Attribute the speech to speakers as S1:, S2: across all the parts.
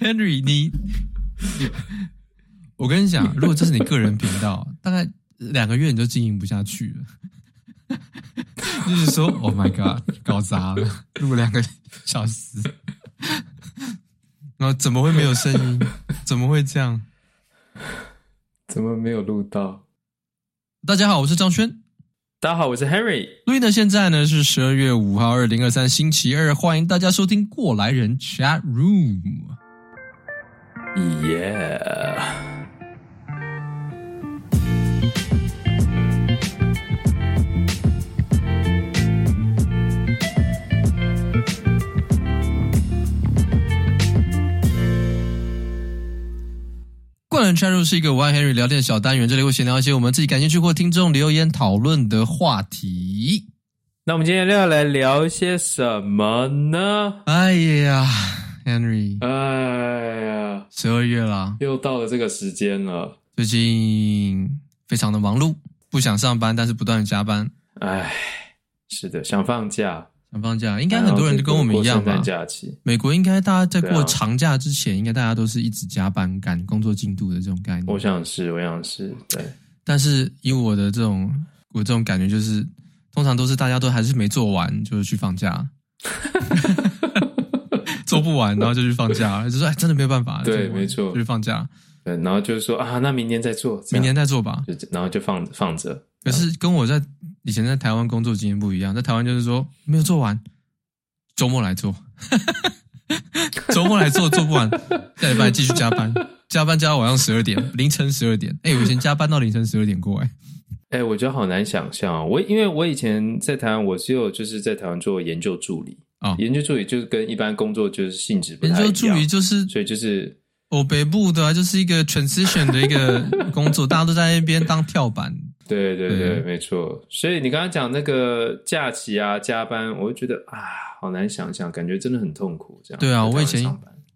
S1: Henry，你，我跟你讲，如果这是你个人频道，大概两个月你就经营不下去了。就是说，Oh my God，搞砸了，录两个小时，然后怎么会没有声音？怎么会这样？
S2: 怎么没有录到？
S1: 大家好，我是张轩。
S2: 大家好，我是 Henry。
S1: 录音的现在呢是十二月五号，二零二三星期二，欢迎大家收听过来人 Chat Room。
S2: Yeah。
S1: 过来人 Chat Room 是一个我爱 Henry 聊天的小单元，这里会闲聊一些我们自己感兴趣或听众留言讨论的话题。
S2: 那我们今天要来聊一些什么呢？
S1: 哎呀，Henry，
S2: 哎呀，
S1: 十二月啦，
S2: 又到了这个时间了。
S1: 最近非常的忙碌，不想上班，但是不断的加班。
S2: 哎，是的，想放假。
S1: 想放假，应该很多人都跟我们一样吧？
S2: 假期，
S1: 美国应该大家在过长假之前，应该大家都是一直加班赶工作进度的这种概念。
S2: 我想是，我想是，对。
S1: 但是以我的这种，我这种感觉就是，通常都是大家都还是没做完，就是去放假，做不完，然后就去放假，就说哎，真的没有办法。
S2: 对，没错，
S1: 就去放假。
S2: 对，然后就是说啊，那明年再做，
S1: 明年再做吧。
S2: 就然后就放放着。
S1: 可是跟我在。以前在台湾工作经验不一样，在台湾就是说没有做完，周末来做，周末来做做不完，下礼拜继续加班，加班加到晚上十二点，凌晨十二点。哎、欸，我以前加班到凌晨十二点过哎，
S2: 哎、欸，我觉得好难想象。我因为我以前在台湾，我只有就是在台湾做研究助理啊，哦、研究助理就是跟一般工作就是性质不太一样。研究助理就是，
S1: 所以
S2: 就是
S1: 我北部的，就是一个 transition 的一个工作，大家都在那边当跳板。
S2: 对 对对，对没错。所以你刚刚讲那个假期啊，加班，我就觉得啊，好难想象，感觉真的很痛苦。这样
S1: 对啊，我以前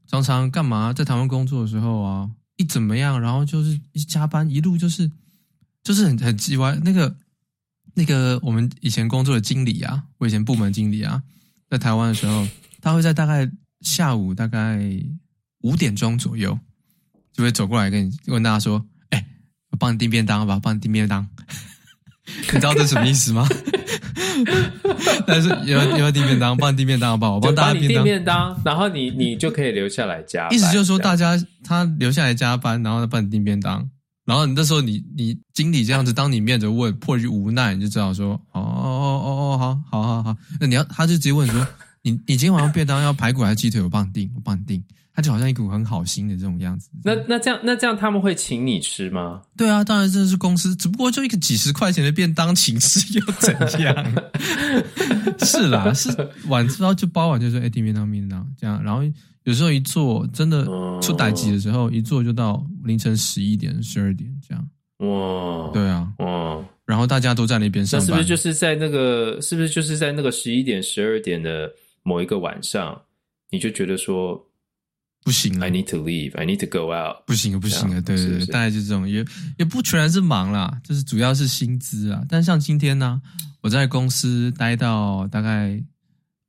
S1: 常常干嘛，在台湾工作的时候啊，一怎么样，然后就是一加班，一路就是就是很很机歪。那个那个我们以前工作的经理啊，我以前部门经理啊，在台湾的时候，他会在大概下午大概五点钟左右，就会走过来跟你问大家说。我帮你订便当吧，帮你订便当。你知道这什么意思吗？但是有有要订便当，帮你订便当好不好？我帮大家
S2: 订便当，然后你你就可以留下来加班。
S1: 意思就是说，大家他留下来加班，然后他帮你订便当，然后你那时候你你经理这样子当你面着问，迫于无奈，你就知道说，哦，好好好好，那你要他就直接问说，你你今天晚上便当要排骨还是鸡腿？我帮你订，我帮你订。他就好像一股很好心的这种样子。
S2: 那那这样那这样他们会请你吃吗？
S1: 对啊，当然这是公司，只不过就一个几十块钱的便当，请吃又怎样？是啦，是晚知道就包完就说哎，订便当便当这样。然后有时候一做真的出歹机的时候，一做就到凌晨十一点十二点这样。哇，对啊，哇，然后大家都在那边上班，
S2: 那是不是就是在那个是不是就是在那个十一点十二点的某一个晚上，你就觉得说？
S1: 不行了，I
S2: need to leave. I need to go out.
S1: 不行了，不行了，对对对，大概就这种，也也不全然是忙啦，就是主要是薪资啊。但像今天呢，我在公司待到大概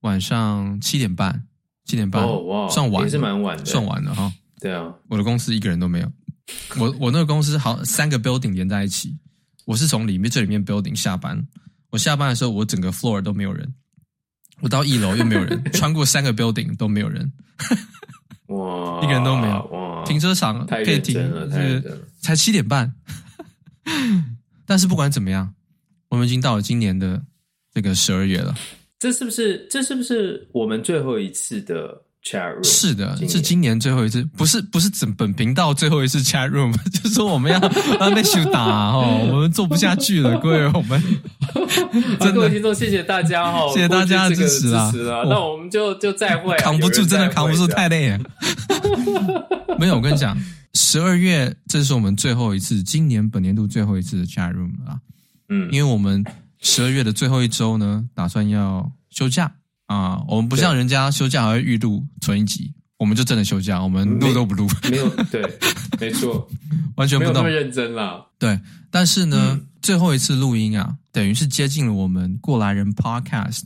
S1: 晚上七点半，七点半，哦哇，算晚，
S2: 也是蛮晚的，
S1: 算晚了哈。
S2: 对啊，
S1: 我的公司一个人都没有，我我那个公司好三个 building 连在一起，我是从里面这里面 building 下班，我下班的时候我整个 floor 都没有人，我到一楼又没有人，穿过三个 building 都没有人。
S2: 哇，
S1: 一个人都没有。哇，停车场可以停，是才七点半。但是不管怎么样，我们已经到了今年的这个十二月了。
S2: 这是不是？这是不是我们最后一次的？Chat room
S1: 是的，是今年最后一次，不是不是整本频道最后一次 Chat room，就是说我们要让被羞打哦，我们做不下去了，各位 我们，
S2: 各位听众，谢谢大家哈，
S1: 谢谢大家的支持啊，
S2: 那我们就就再会，
S1: 扛不住，真的扛不住，太累了。没有，我跟你讲，十二月这是我们最后一次，今年本年度最后一次的 Chat room 了，嗯，因为我们十二月的最后一周呢，打算要休假。啊，我们不像人家休假还会预录存一集，我们就真的休假，我们录都不录，
S2: 没有 对，没错，
S1: 完全不那
S2: 么认真啦。
S1: 对，但是呢，嗯、最后一次录音啊，等于是接近了我们过来人 Podcast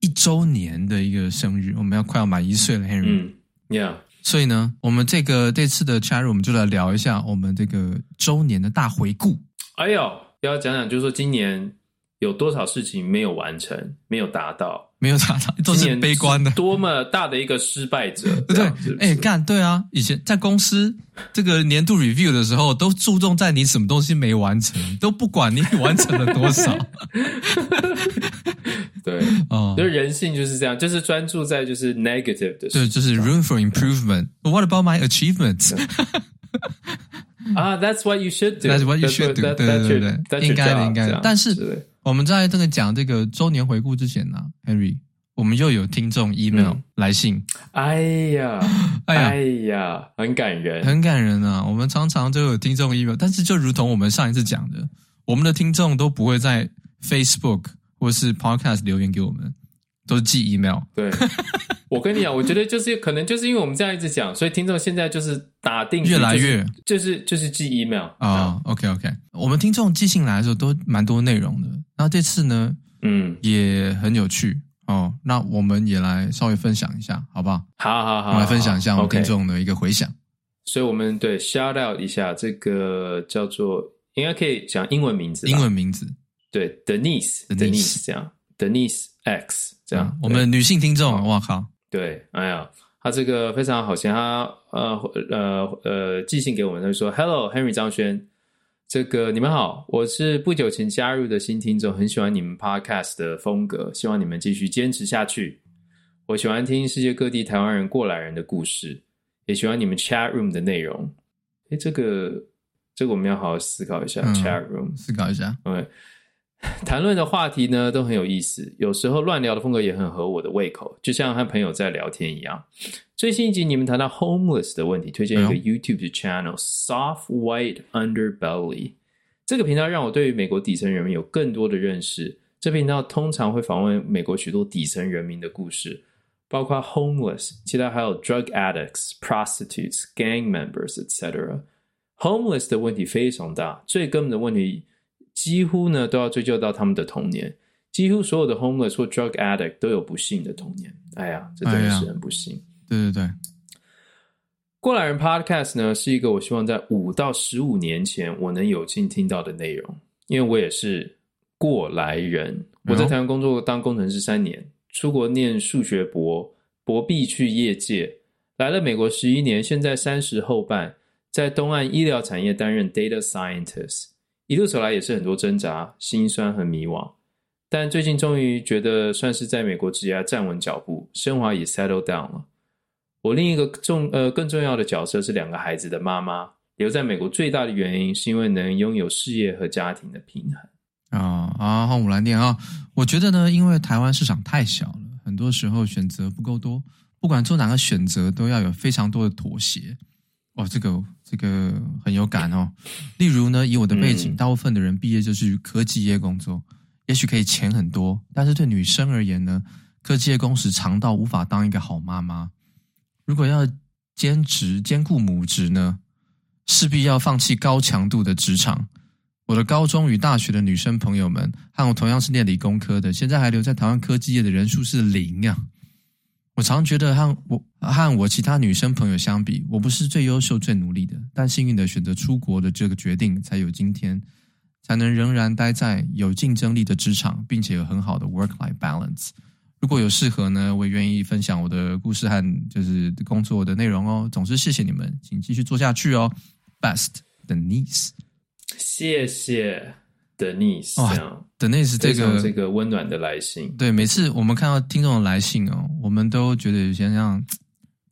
S1: 一周年的一个生日，我们要快要满一岁了，Henry。
S2: 嗯，Yeah。
S1: 所以呢，我们这个这次的 chat room 我们就来聊一下我们这个周年的大回顾。
S2: 哎呦，要讲讲，就是说今年有多少事情没有完成，没有达到。
S1: 没有达到，都是悲观的。
S2: 多么大的一个失败者，
S1: 对，哎，干对啊！以前在公司这个年度 review 的时候，都注重在你什么东西没完成，都不管你完成了多少。
S2: 对，哦，就是人性就是这样，就是专注在就是 negative 的，
S1: 对，就是 room for improvement。What about my achievements？
S2: 啊，That's what you should do.
S1: That's what you should do. 对对对，应该的，应该的。但是。我们在这个讲这个周年回顾之前呢，Henry，我们又有听众 email、嗯、来信。
S2: 哎呀，哎呀，哎呀，很感人，
S1: 很感人啊！我们常常就有听众 email，但是就如同我们上一次讲的，我们的听众都不会在 Facebook 或是 Podcast 留言给我们，都是寄 email。
S2: 对。我跟你讲，我觉得就是可能就是因为我们这样一直讲，所以听众现在就是打定
S1: 越来越
S2: 就是就是寄 email
S1: 啊。OK OK，我们听众寄信来的时候都蛮多内容的，然后这次呢，嗯，也很有趣哦。那我们也来稍微分享一下，好不好？
S2: 好好好，
S1: 我们来分享一下我们听众的一个回响。
S2: 所以我们对 shout out 一下这个叫做应该可以讲英文名字，
S1: 英文名字
S2: 对，Denise，Denise 这样，Denise X 这样，
S1: 我们女性听众，哇靠！
S2: 对，哎呀，他这个非常好，像他呃呃呃寄信给我们，他就说：“Hello Henry 张轩，这个你们好，我是不久前加入的新听众，很喜欢你们 Podcast 的风格，希望你们继续坚持下去。我喜欢听世界各地台湾人过来人的故事，也喜欢你们 Chat Room 的内容。哎，这个这个我们要好好思考一下，嗯，Chat Room
S1: 思考一下
S2: ，OK。” 谈论的话题呢都很有意思，有时候乱聊的风格也很合我的胃口，就像和朋友在聊天一样。最新一集你们谈到 homeless 的问题，推荐一个 YouTube 的 channel Soft White Underbelly。这个频道让我对于美国底层人民有更多的认识。这频道通常会访问美国许多底层人民的故事，包括 homeless，其他还有 drug addicts、prostitutes、gang members, etc. Homeless 的问题非常大，最根本的问题。几乎呢都要追究到他们的童年，几乎所有的 homeless 或 drug addict 都有不幸的童年。哎呀，这真的是很不幸。哎、
S1: 对对对，
S2: 过来人 Podcast 呢是一个我希望在五到十五年前我能有幸听到的内容，因为我也是过来人。我在台湾工作当工程师三年，出国念数学博，博毕去业界，来了美国十一年，现在三十后半，在东岸医疗产业担任 data scientist。一路走来也是很多挣扎、心酸和迷惘，但最近终于觉得算是在美国职业站稳脚步，生活也 settle down 了。我另一个重呃更重要的角色是两个孩子的妈妈。留在美国最大的原因是因为能拥有事业和家庭的平衡。
S1: 啊啊，好，我来念啊。我觉得呢，因为台湾市场太小了，很多时候选择不够多，不管做哪个选择，都要有非常多的妥协。哦，这个这个很有感哦。例如呢，以我的背景，大部分的人毕业就是科技业工作，也许可以钱很多，但是对女生而言呢，科技业工时长到无法当一个好妈妈。如果要兼职兼顾母职呢，势必要放弃高强度的职场。我的高中与大学的女生朋友们，和我同样是念理工科的，现在还留在台湾科技业的人数是零啊。我常觉得和我和我其他女生朋友相比，我不是最优秀、最努力的，但幸运的选择出国的这个决定，才有今天，才能仍然待在有竞争力的职场，并且有很好的 work-life balance。如果有适合呢，我也愿意分享我的故事和就是工作的内容哦。总之，谢谢你们，请继续做下去哦。Best Denise，
S2: 谢谢。Denise，
S1: ，Denise 这个
S2: 这个温暖的来信，
S1: 对，每次我们看到听众的来信哦，我们都觉得有些像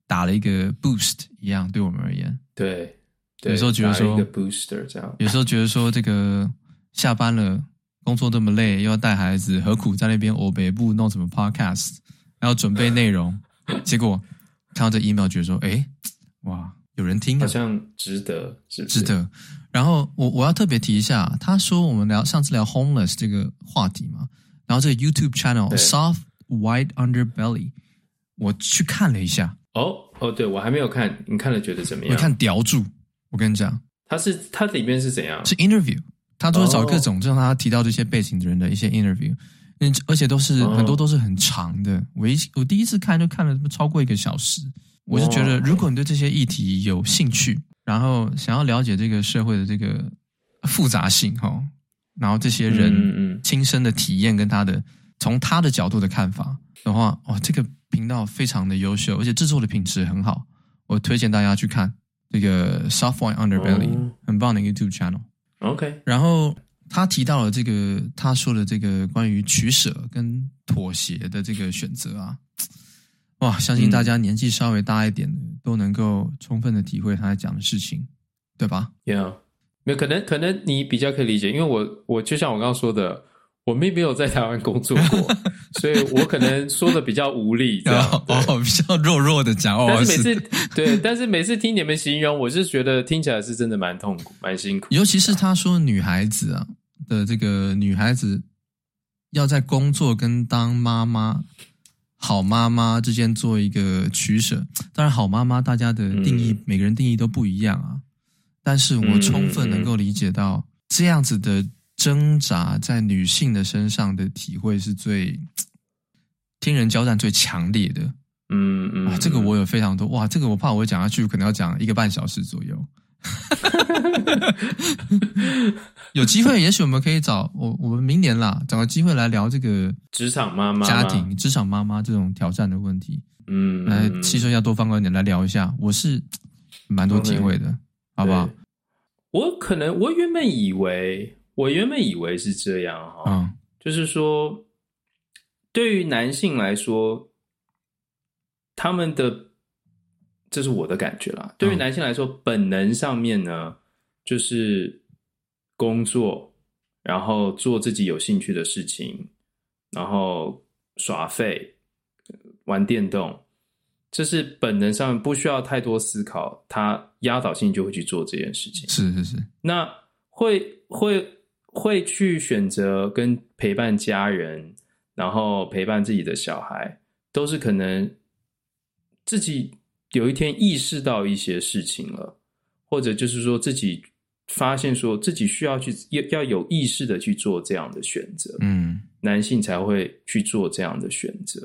S1: 打了一个 boost 一样，对我们而言，
S2: 对，
S1: 对有时候觉得
S2: 说 booster 这样，
S1: 有时候觉得说这个下班了，工作这么累，又要带孩子，何苦在那边欧北部弄什么 podcast，还要准备内容，结果看到这 email，觉得说，哎，哇。有人听，
S2: 好像值得？
S1: 值得。然后我我要特别提一下，他说我们聊上次聊 homeless 这个话题嘛，然后这个 YouTube channel Soft White Underbelly，我去看了一下。
S2: 哦哦，对我还没有看，你看了觉得怎么样？
S1: 我看叼住，我跟你讲，
S2: 他是他里面是怎样？
S1: 是 interview，他都是找各种，就让他提到这些背景的人的一些 interview，嗯，而且都是很多都是很长的。我一我第一次看就看了超过一个小时。我是觉得，如果你对这些议题有兴趣，然后想要了解这个社会的这个复杂性哈，然后这些人亲身的体验跟他的从他的角度的看法的话，哇，这个频道非常的优秀，而且制作的品质很好，我推荐大家去看这个 Soft White Underbelly，很棒的 YouTube channel。
S2: OK，
S1: 然后他提到了这个他说的这个关于取舍跟妥协的这个选择啊。哇，相信大家年纪稍微大一点的、嗯、都能够充分的体会他在讲的事情，对吧
S2: ？Yeah，没有可能，可能你比较可以理解，因为我我就像我刚刚说的，我并没有在台湾工作过，所以我可能说的比较无力，这样
S1: 哦，比较弱弱的讲。
S2: 但是每次是 对，但是每次听你们形容，我是觉得听起来是真的蛮痛苦、蛮辛苦。
S1: 尤其是他说女孩子啊的这个女孩子要在工作跟当妈妈。好妈妈之间做一个取舍，当然好妈妈大家的定义，嗯、每个人定义都不一样啊。但是我充分能够理解到这样子的挣扎，在女性的身上的体会是最天人交战最强烈的。
S2: 嗯嗯，
S1: 啊，这个我有非常多哇，这个我怕我讲下去，可能要讲一个半小时左右。有机会，也许我们可以找我，我们明年啦，找个机会来聊这个
S2: 职场妈妈、
S1: 家庭、职场妈妈这种挑战的问题。
S2: 嗯，
S1: 来吸收一下多方观点，来聊一下。我是蛮多体会的好不好？
S2: 我可能，我原本以为，我原本以为是这样哈，嗯，就是说，对于男性来说，他们的。这是我的感觉啦。对于男性来说，本能上面呢，就是工作，然后做自己有兴趣的事情，然后耍废、玩电动，这是本能上面不需要太多思考，他压倒性就会去做这件事情。
S1: 是是是。
S2: 那会会会去选择跟陪伴家人，然后陪伴自己的小孩，都是可能自己。有一天意识到一些事情了，或者就是说自己发现说自己需要去要要有意识的去做这样的选择，
S1: 嗯，
S2: 男性才会去做这样的选择，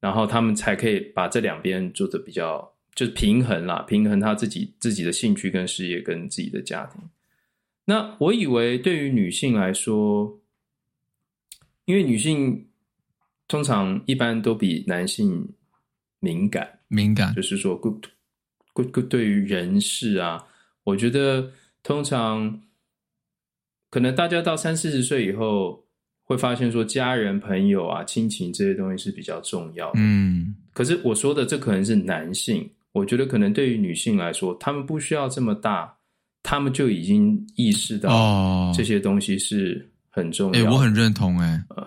S2: 然后他们才可以把这两边做的比较就是平衡啦，平衡他自己自己的兴趣跟事业跟自己的家庭。那我以为对于女性来说，因为女性通常一般都比男性敏感。
S1: 敏感，
S2: 就是说，对对对于人事啊，我觉得通常可能大家到三四十岁以后，会发现说家人、朋友啊、亲情这些东西是比较重要的。
S1: 嗯，
S2: 可是我说的这可能是男性，我觉得可能对于女性来说，他们不需要这么大，他们就已经意识到这些东西是很重要的。
S1: 哎、哦欸，我很认同、欸，哎，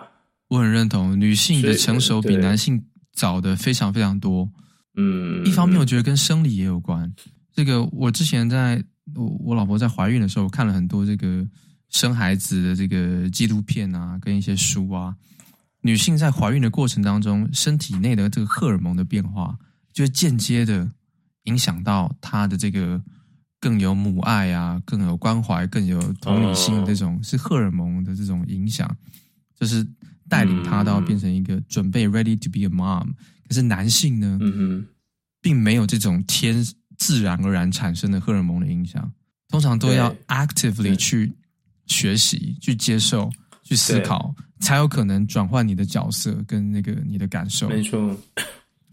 S1: 我很认同，女性的成熟比男性早的非常非常多。
S2: 嗯，
S1: 一方面我觉得跟生理也有关。这个我之前在我我老婆在怀孕的时候看了很多这个生孩子的这个纪录片啊，跟一些书啊。女性在怀孕的过程当中，身体内的这个荷尔蒙的变化，就间接的影响到她的这个更有母爱啊，更有关怀，更有同理心这种是荷尔蒙的这种影响，就是带领她到变成一个准备 ready to be a mom。可是男性呢，
S2: 嗯哼，
S1: 并没有这种天自然而然产生的荷尔蒙的影响，通常都要 actively 去学习、去接受、去思考，才有可能转换你的角色跟那个你的感受。
S2: 没错，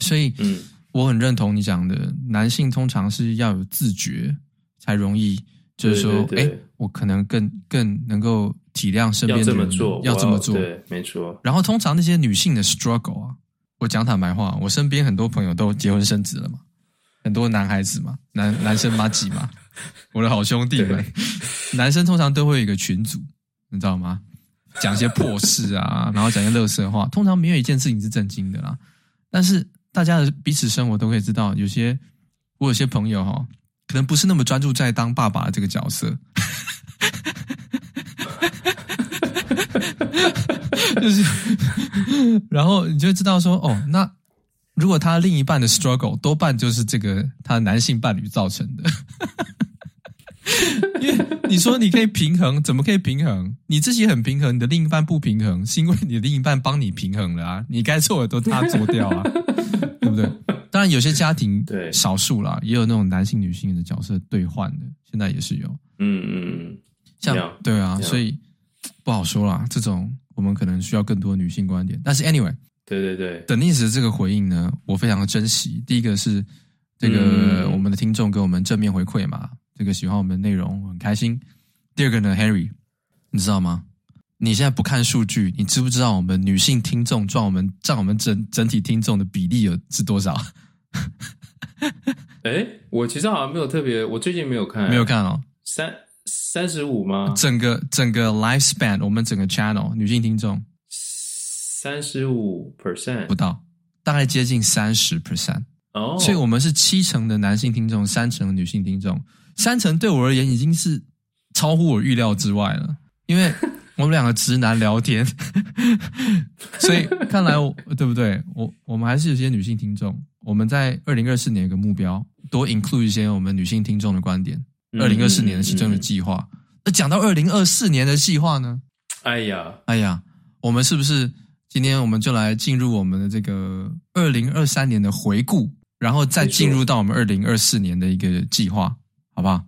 S1: 所以，嗯，我很认同你讲的，男性通常是要有自觉，才容易，就是说，哎，我可能更更能够体谅身边的人，要这么做，
S2: 要这么做，对，没错。
S1: 然后，通常那些女性的 struggle 啊。我讲坦白话，我身边很多朋友都结婚生子了嘛，很多男孩子嘛，男男生嘛几嘛，我的好兄弟们，男生通常都会有一个群组，你知道吗？讲一些破事啊，然后讲一些垃圾话，通常没有一件事情是正经的啦。但是大家的彼此生活都可以知道，有些我有些朋友哈，可能不是那么专注在当爸爸的这个角色。就是，然后你就知道说，哦，那如果他另一半的 struggle 多半就是这个他男性伴侣造成的，因为你说你可以平衡，怎么可以平衡？你自己很平衡，你的另一半不平衡，是因为你的另一半帮你平衡了啊，你该做的都他做掉啊，对不对？当然有些家庭
S2: 对
S1: 少数啦，也有那种男性女性的角色兑换的，现在也是有。
S2: 嗯嗯，
S1: 像对啊，所以不好说啦。这种我们可能需要更多女性观点。但是 anyway，
S2: 对对对
S1: ，Denise 的这个回应呢，我非常的珍惜。第一个是这个我们的听众给我们正面回馈嘛，这个喜欢我们的内容，很开心。第二个呢，Harry，你知道吗？你现在不看数据，你知不知道我们女性听众占我们占我们整整体听众的比例有是多少？
S2: 哎，我其实好像没有特别，我最近没有看，
S1: 没有看哦。
S2: 三三十五吗？
S1: 整个整个 lifespan，我们整个 channel 女性听众
S2: 三十五 percent
S1: 不到，大概接近三十 percent
S2: 哦。
S1: 所以我们是七成的男性听众，三成的女性听众，三成对我而言已经是超乎我预料之外了，因为。我们两个直男聊天，所以看来我对不对？我我们还是有些女性听众。我们在二零二四年有个目标，多 include 一些我们女性听众的观点。二零二四年的其中的计划。那讲到二零二四年的计划呢？
S2: 哎呀，
S1: 哎呀，我们是不是今天我们就来进入我们的这个二零二三年的回顾，然后再进入到我们二零二四年的一个计划，好不好？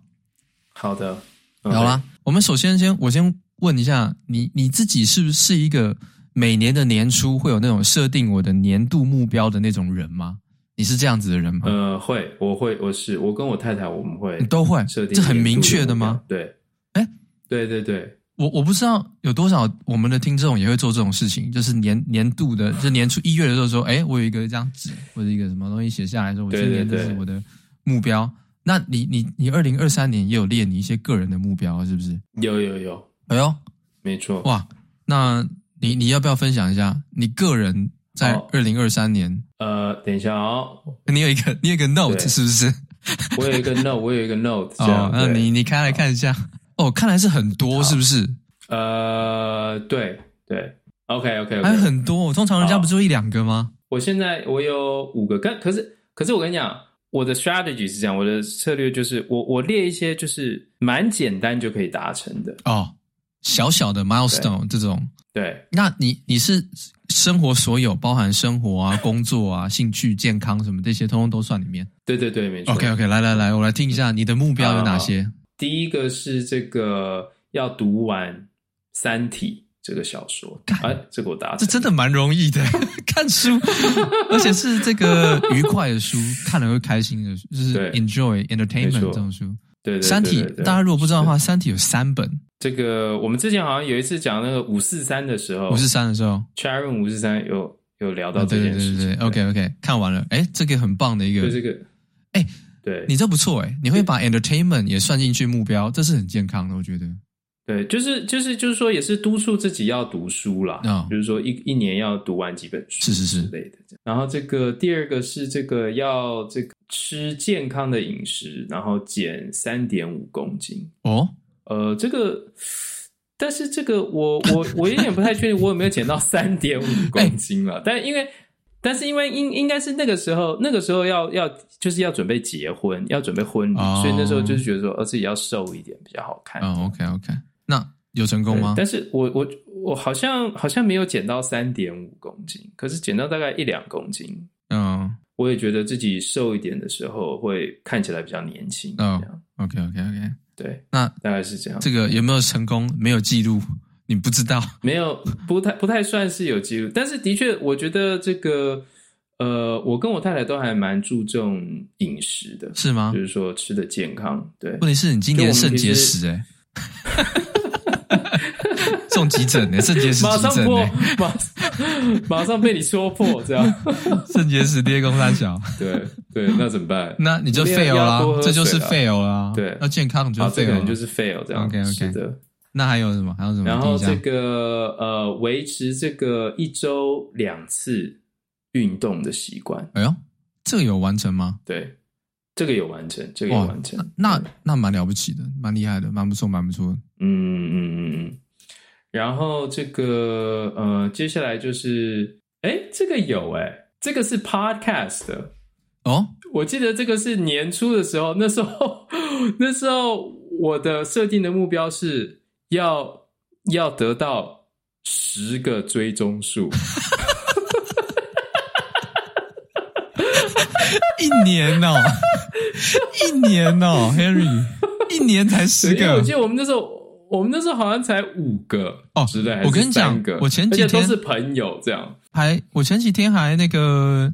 S2: 好的，
S1: 好啦，我们首先先我先。问一下你，你自己是不是一个每年的年初会有那种设定我的年度目标的那种人吗？你是这样子的人吗？
S2: 呃，会，我会，我是，我跟我太太我们会
S1: 都会设定，这很明确的吗？
S2: 对，
S1: 哎，
S2: 对对对，
S1: 我我不知道有多少我们的听众也会做这种事情，就是年年度的，就年初一月的时候说，哎，我有一个这张纸或者一个什么东西写下来说，我今年这是我的目标。对对对，那你你你二零二三年也有列你一些个人的目标是不是？
S2: 有有有。
S1: 哎呦，
S2: 没错
S1: 哇！那你你要不要分享一下你个人在二零二三年？
S2: 呃，等一下哦，
S1: 你有一个你有一个 note 是不是？
S2: 我有一个 note，我有一个 note。
S1: 哦，那你你开来看一下。哦，看来是很多，是不是？
S2: 呃，对对，OK OK，
S1: 还很多。通常人家不就一两个吗？
S2: 我现在我有五个，可可是可是我跟你讲。我的 strategy 是这样，我的策略就是我我列一些就是蛮简单就可以达成的
S1: 哦。小小的 milestone 这种，
S2: 对，
S1: 那你你是生活所有包含生活啊、工作啊、兴趣、健康什么这些，通通都算里面。
S2: 对对对，没错。
S1: OK OK，来来来，我来听一下你的目标有哪些。
S2: 啊，第一个是这个要读完《三体》这个小说，哎，这个我答，
S1: 这真的蛮容易的，看书，而且是这个愉快的书，看了会开心的，就是 enjoy entertainment 这种书。
S2: 对，对，对，对，对，对，《
S1: 三体》大家如果不知道的话，《三体》有三本。
S2: 这个我们之前好像有一次讲那个五四三的时候，
S1: 五四三的时候
S2: ，Chatroom 五四三有有聊到这件事情。
S1: 对对对对，OK OK，看完了，哎，这个很棒的一个，
S2: 这个，
S1: 哎，
S2: 对。
S1: 你这不错哎，你会把 entertainment 也算进去目标，这是很健康的，我觉得。
S2: 对，就是就是就是说，也是督促自己要读书啦。
S1: 啊，
S2: 就是说一一年要读完几本书，
S1: 是是是
S2: 之类的。然后这个第二个是这个要这个吃健康的饮食，然后减三点五公斤。
S1: 哦，
S2: 呃，这个，但是这个我我我有点不太确定，我有没有减到三点五 公斤了？但因为，但是因为应应该是那个时候，那个时候要要就是要准备结婚，要准备婚礼，哦，所以那时候就是觉得说，呃，自己要瘦一点比较好看。
S1: 哦，OK OK。那有成功吗？
S2: 但是我我我好像好像没有减到三点五公斤，可是减到大概一两公斤。
S1: 嗯，
S2: 我也觉得自己瘦一点的时候会看起来比较年轻。
S1: 嗯，OK OK OK，
S2: 对，
S1: 那
S2: 大概是这样。
S1: 这个有没有成功？没有记录，你不知道？
S2: 没有，不太不太算是有记录。但是的确，我觉得这个呃，我跟我太太都还蛮注重饮食的，
S1: 是吗？
S2: 就是说吃的健康。对，
S1: 问题是你今年肾结石哎。送急诊呢？肾结石
S2: 马上破，马马上被你说破，这样
S1: 肾结石跌公三小，
S2: 对对，那怎么办？
S1: 那你就 fail 啦，这就是 fail 啦。
S2: 对，
S1: 要健康就 fail，
S2: 就是 fail 这样。
S1: OK OK
S2: 的。
S1: 那还有什么？还有什么？
S2: 然后这个呃，维持这个一周两次运动的习惯。
S1: 哎呦，这个有完成吗？
S2: 对。这个有完成，这个有完成，
S1: 那那蛮了不起的，蛮厉害的，蛮不错，蛮不错的。
S2: 嗯嗯嗯嗯。然后这个呃，接下来就是，哎，这个有哎，这个是 podcast 的
S1: 哦。
S2: 我记得这个是年初的时候，那时候 那时候我的设定的目标是要要得到十个追踪数。
S1: 一年哦，一年哦，Harry，一年才十个。
S2: 我记得我们那时候，我们那时候好像才五个哦，之类。
S1: 我跟你讲，我前几天
S2: 都是朋友这样。
S1: 还，我前几天还那个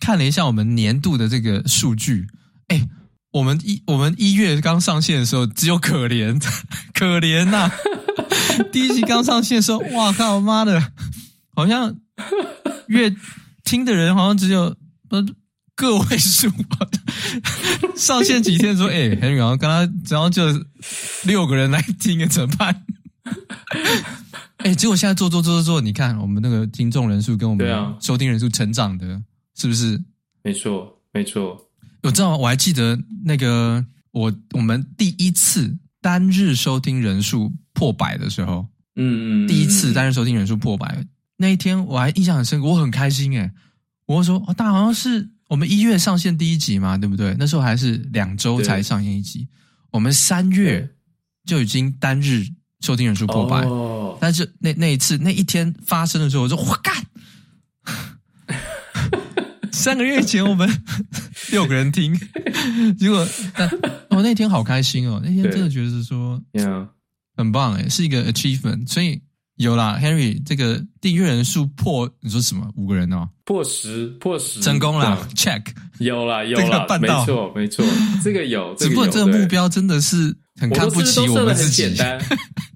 S1: 看了一下我们年度的这个数据，哎，我们一我们一月刚上线的时候，只有可怜可怜呐、啊。第一集刚上线的时候，哇靠，妈的，好像月听的人好像只有呃个位数。上线几天说，哎，Henry，然后刚刚只要就六个人来听，怎么办？哎，结果现在做做做做做，你看我们那个听众人数跟我们收听人数成长的，是不是？
S2: 没错，没错。
S1: 我知道，我还记得那个我我们第一次单日收听人数破百的时候，
S2: 嗯嗯，
S1: 第一次单日收听人数破百那一天，我还印象很深刻，我很开心哎，我说哦，大好像是我们一月上线第一集嘛，对不对？那时候还是两周才上线一集，我们三月就已经单日收听人数破百。哦。但是那那一次那一天发生的时候，我说我干，三个月前我们 六个人听，结果但我那天好开心哦，那天真的觉得是说，很棒诶，是一个 achievement，所以。有啦，Henry，这个订阅人数破，你说什么？五个人哦，
S2: 破十，破十，
S1: 成功了，check，
S2: 有啦，有啦，办到，没错，没错，这个有，
S1: 只不过这个目标真的是很看不起我们自己，
S2: 很简单，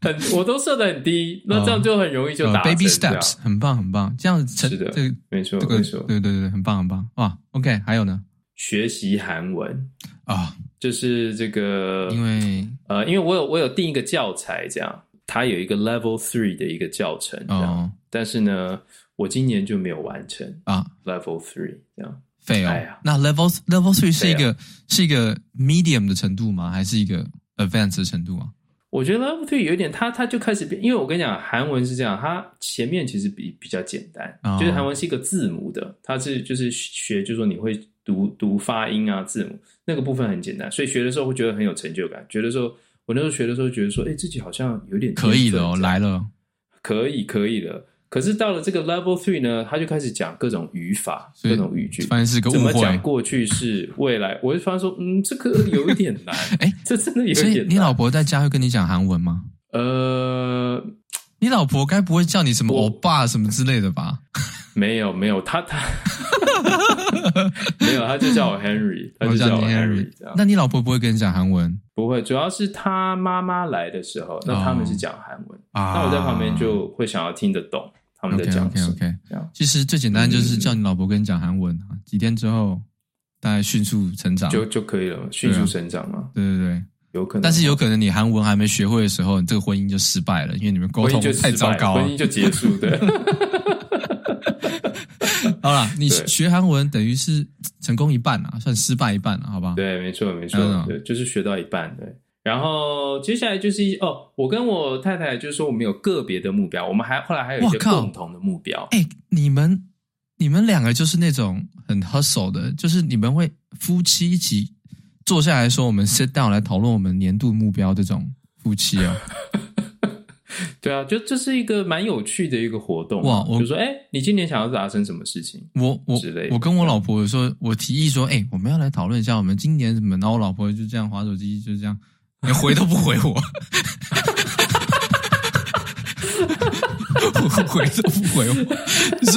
S2: 很，我都设的很低，那这样就很容易就达成
S1: ，baby steps，很棒，很棒，这样成，这个
S2: 没错，
S1: 这个，对对对，很棒，很棒，哇，OK，还有呢，
S2: 学习韩文。
S1: 啊，
S2: 就是这个，
S1: 因为
S2: 呃，因为我有我有订一个教材，这样。它有一个 Level Three 的一个教程，这样，哦、但是呢，我今年就没有完成啊。Level Three 这样
S1: 废哦。哎、呀那 Level Level Three 是一个、啊、是一个 Medium 的程度吗？还是一个 Advanced 的程度啊？
S2: 我觉得 Level Three 有一点，它它就开始变，因为我跟你讲，韩文是这样，它前面其实比比较简单，哦、就是韩文是一个字母的，它是就是学，就是说你会读读发音啊，字母那个部分很简单，所以学的时候会觉得很有成就感，觉得说。我那时候学的时候，觉得说，哎，自己好像有点
S1: 可以的哦，来了，
S2: 可以，可以了。可是到了这个 level three 呢，他就开始讲各种语法、各种语句，
S1: 发现是个。
S2: 怎么讲过去式、未来？我就发现说，嗯，这个有一点难。哎，这真的有一点难。
S1: 你老婆在家会跟你讲韩文吗？
S2: 呃，
S1: 你老婆该不会叫你什么欧巴什么之类的吧？
S2: 没有，没有，他他。没有，他就叫我 Henry，他就叫我 Henry。
S1: 那你老婆不会跟你讲韩文？
S2: 不会，主要是他妈妈来的时候，那他们是讲韩文，那我在旁边就会想要听得懂他们在讲什么。
S1: OK OK OK。其实最简单就是叫你老婆跟你讲韩文，几天之后大概迅速成长
S2: 就就可以了，迅速成长嘛。
S1: 对对对，
S2: 有可能。
S1: 但是有可能你韩文还没学会的时候，你这个婚姻就失败了，因为你们沟通太糟糕了，
S2: 婚姻就结束。对。
S1: 好了，你学韩文等于是成功一半啊，算失败一半了，好吧？
S2: 对，没错，没错，对，就是学到一半，对。然后接下来就是哦，我跟我太太就是说，我们有个别的目标，我们还后来还有一些共同的目标。
S1: 哎，你们你们两个就是那种很 hustle 的，就是你们会夫妻一起坐下来说，我们 sit down 来讨论我们年度目标这种夫妻啊。
S2: 对啊，就这是一个蛮有趣的一个活动哇！我就说，哎，你今年想要达成什么事情？
S1: 我我之类，我跟我老婆说，我提议说，哎，我们要来讨论一下我们今年怎么？然后我老婆就这样滑手机，就这样，连回都不回我，回都不回我，是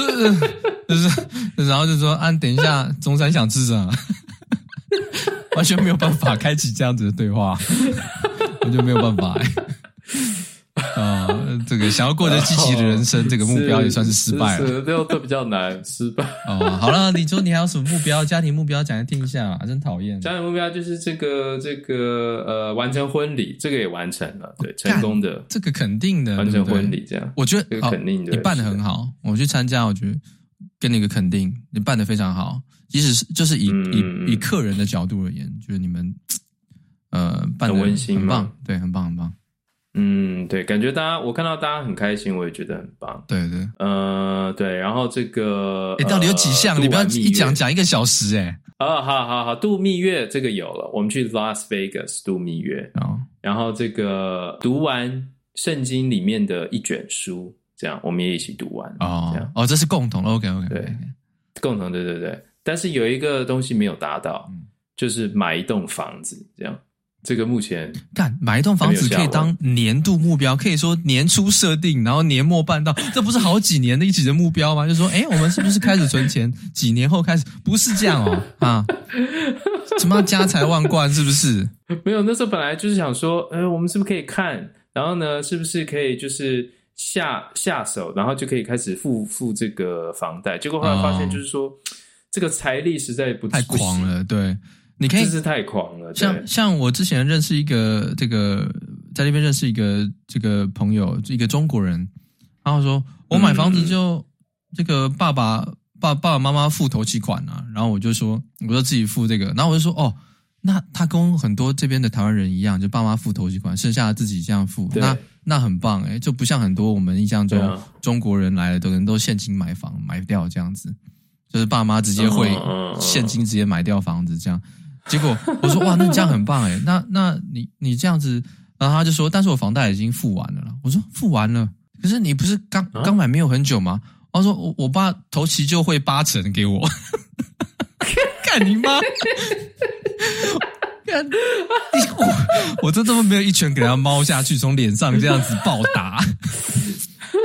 S1: 就是，然后就说，啊，等一下，中山想吃什么？完全没有办法开启这样子的对话，我就没有办法哎。啊、哦，这个想要过着积极的人生，哦、这个目标也算是失败了，
S2: 这都都比较难，失败。
S1: 哦，好了，你说你还有什么目标？家庭目标讲来听一下啊，真讨厌。
S2: 家庭目标就是这个这个呃，完成婚礼，这个也完成了，对，成功的，
S1: 这个肯定的，
S2: 完成婚礼这样，
S1: 我觉得
S2: 这个肯定的，
S1: 你办的很好，我去参加，我觉得给你个肯定，你办的非常好，即使是就是以、嗯、以以客人的角度而言，就是你们呃办
S2: 的温馨，
S1: 很棒，对，很棒，很棒。
S2: 嗯，对，感觉大家我看到大家很开心，我也觉得很棒。
S1: 对对，
S2: 呃，对，然后这个，
S1: 哎，到底有几项？你不要一讲讲一个小时，哎。
S2: 啊，好好好，度蜜月这个有了，我们去 Las Vegas 度蜜月，
S1: 哦，
S2: 然后这个读完圣经里面的一卷书，这样我们也一起读完。
S1: 哦，哦，这是共同的，OK OK，
S2: 对，共同，对对对。但是有一个东西没有达到，嗯、就是买一栋房子。这样，这个目前
S1: 干买一栋房子可以当年度目标，可以说年初设定，然后年末办到，这不是好几年的一起的目标吗？就说，哎，我们是不是开始存钱？几年后开始？不是这样哦，啊，什么家财万贯？是不是？
S2: 没有，那时候本来就是想说，哎，我们是不是可以看？然后呢，是不是可以就是？下下手，然后就可以开始付付这个房贷。结果后来发现，就是说、哦、这个财力实在不
S1: 太狂了。对，你可以
S2: 真是太狂了。
S1: 像像我之前认识一个这个在那边认识一个这个朋友，一个中国人，然后说我买房子就、嗯、这个爸爸爸爸爸妈妈付头期款啊，然后我就说我就自己付这个，然后我就说哦，那他跟很多这边的台湾人一样，就爸妈付头期款，剩下的自己这样付。那那很棒诶，就不像很多我们印象中、啊、中国人来了都人都现金买房买掉这样子，就是爸妈直接会现金直接买掉房子这样。结果我说哇，那你这样很棒诶，那那你你这样子，然后他就说，但是我房贷已经付完了。我说付完了，可是你不是刚刚买没有很久吗？他说我我爸头期就会八成给我，干你妈！我我这这么没有一拳给他猫下去，从脸上这样子暴打。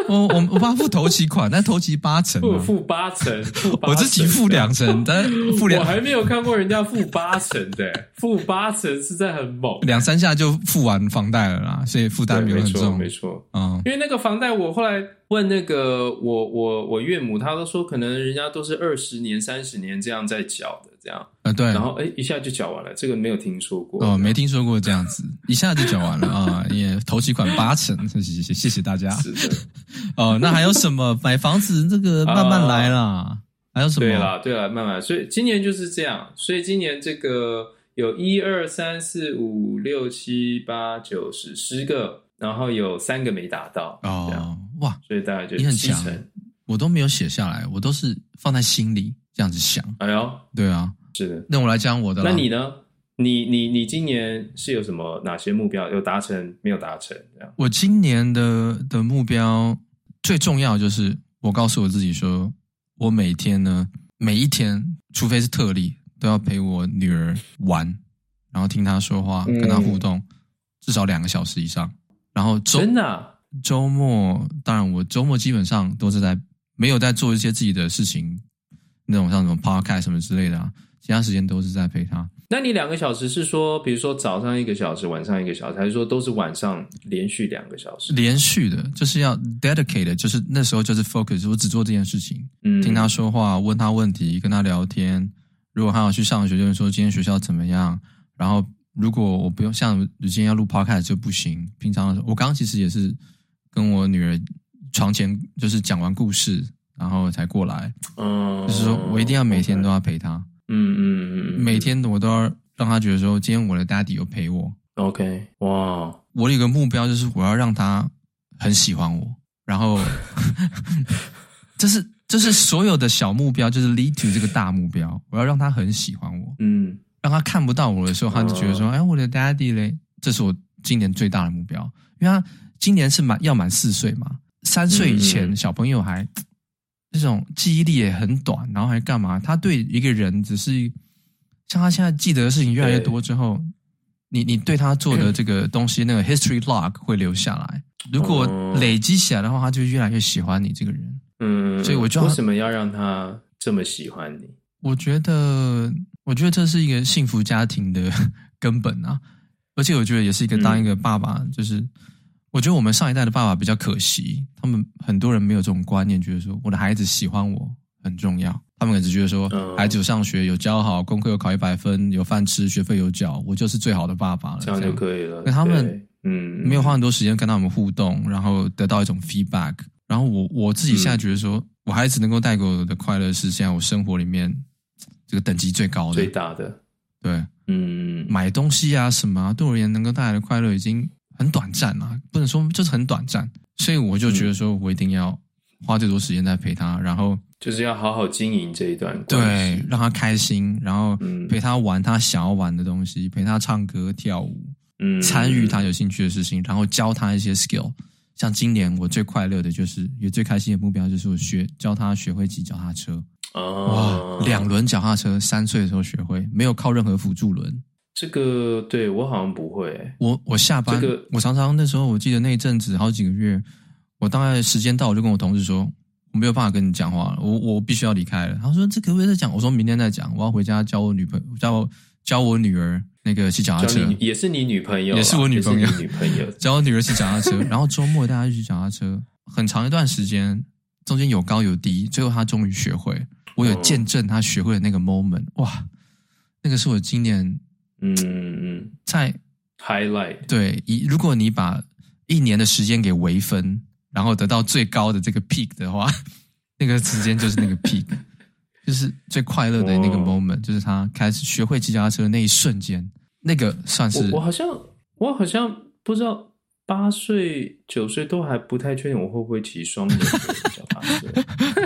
S1: 我我我爸付头期款，但头期八成，
S2: 付八成，
S1: 我自己付两成，但付两，
S2: 我还没有看过人家付八成的，付八成是在很猛，
S1: 两三下就付完房贷了啦，所以负担没有很重，
S2: 没错，嗯，因为那个房贷，我后来问那个我我我岳母，她都说可能人家都是二十年、三十年这样在缴的。这样
S1: 啊，对，
S2: 然后哎，一下就缴完了，这个没有听说过
S1: 哦，没听说过这样子，一下就缴完了啊，也头期款八成，谢谢谢谢谢大家。是的，哦，那还有什么？买房子这个慢慢来啦，啊、还有什么？
S2: 对啦，对啦，慢慢。所以今年就是这样，所以今年这个有一二三四五六七八九十十个，然后有三个没达到哦，哇，所以大家就
S1: 你很强，我都没有写下来，我都是放在心里。这样子想，
S2: 哎呦，
S1: 对啊，
S2: 是的。
S1: 那我来讲我的。
S2: 那你呢？你你你今年是有什么哪些目标有达成没有达成？这样。
S1: 我今年的的目标最重要就是，我告诉我自己说，我每天呢，每一天，除非是特例，都要陪我女儿玩，然后听她说话，跟她互动，嗯、至少两个小时以上。然后周
S2: 真的、啊、
S1: 周末，当然我周末基本上都是在没有在做一些自己的事情。那种像什么 podcast 什么之类的啊，其他时间都是在陪他。
S2: 那你两个小时是说，比如说早上一个小时，晚上一个小时，还是说都是晚上连续两个小时？
S1: 连续的，就是要 dedicate，就是那时候就是 focus，我只做这件事情，嗯，听他说话，问他问题，跟他聊天。如果他要去上学，就是说今天学校怎么样。然后如果我不用像今天要录 podcast 就不行。平常的时候，我刚刚其实也是跟我女儿床前就是讲完故事。然后才过来，嗯，就是说我一定要每天都要陪她，
S2: 嗯嗯嗯，
S1: 每天我都要让她觉得说，今天我的 daddy 有陪我
S2: ，OK，哇，
S1: 我有一个目标就是我要让她很喜欢我，然后，这是这是所有的小目标，就是 lead to 这个大目标，我要让她很喜欢我，嗯，让他看不到我的时候，她就觉得说，哎，我的 daddy 嘞，这是我今年最大的目标，因为他今年是满要满四岁嘛，三岁以前小朋友还。这种记忆力也很短，然后还干嘛？他对一个人只是像他现在记得的事情越来越多之后，你你对他做的这个东西，那个 history log 会留下来。如果累积起来的话，他就越来越喜欢你这个人。嗯，所以我就
S2: 为什么要让他这么喜欢你？
S1: 我觉得，我觉得这是一个幸福家庭的 根本啊，而且我觉得也是一个当一个爸爸，就是。我觉得我们上一代的爸爸比较可惜，他们很多人没有这种观念，觉得说我的孩子喜欢我很重要。他们只觉得说，孩子有上学有教好，功课有考一百分，有饭吃，学费有缴，我就是最好的爸爸了，
S2: 这样就可以了。
S1: 那他们嗯没有花很多时间跟他们互动，然后得到一种 feedback。然后我我自己现在觉得说，嗯、我孩子能够带给我的快乐是现在我生活里面这个等级最高的、
S2: 最大的。
S1: 对，嗯，买东西啊什么啊，对我而言能够带来的快乐已经。很短暂啊，不能说就是很短暂，所以我就觉得说我一定要花最多时间在陪他，然后
S2: 就是要好好经营这一段
S1: 对，让他开心，然后陪他玩他想要玩的东西，陪他唱歌跳舞，嗯，参与他有兴趣的事情，然后教他一些 skill。像今年我最快乐的就是也最开心的目标就是我学教他学会骑脚踏车。
S2: 哦，
S1: 哇，两轮脚踏车，三岁的时候学会，没有靠任何辅助轮。
S2: 这个对我好像不会。
S1: 我我下班，
S2: 这个、
S1: 我常常那时候我记得那一阵子好几个月，我大概时间到，我就跟我同事说，我没有办法跟你讲话了，我我必须要离开了。他说这可不可以再讲？我说明天再讲，我要回家教我女朋友，教教我女儿那个骑脚踏车，
S2: 也是你女朋友，
S1: 也是我女朋友，
S2: 女朋友
S1: 教我女儿骑脚踏车，然后周末带她去骑脚踏车，很长一段时间，中间有高有低，最后她终于学会。我有见证他学会的那个 moment，哇，那个是我今年，
S2: 嗯嗯，
S1: 在
S2: highlight
S1: 对，一如果你把一年的时间给微分，然后得到最高的这个 peak 的话，那个时间就是那个 peak，就是最快乐的那个 moment，就是他开始学会骑脚踏车的那一瞬间，那个算是
S2: 我，我好像我好像不知道。八岁九岁都还不太确定我会不会骑双轮脚踏车，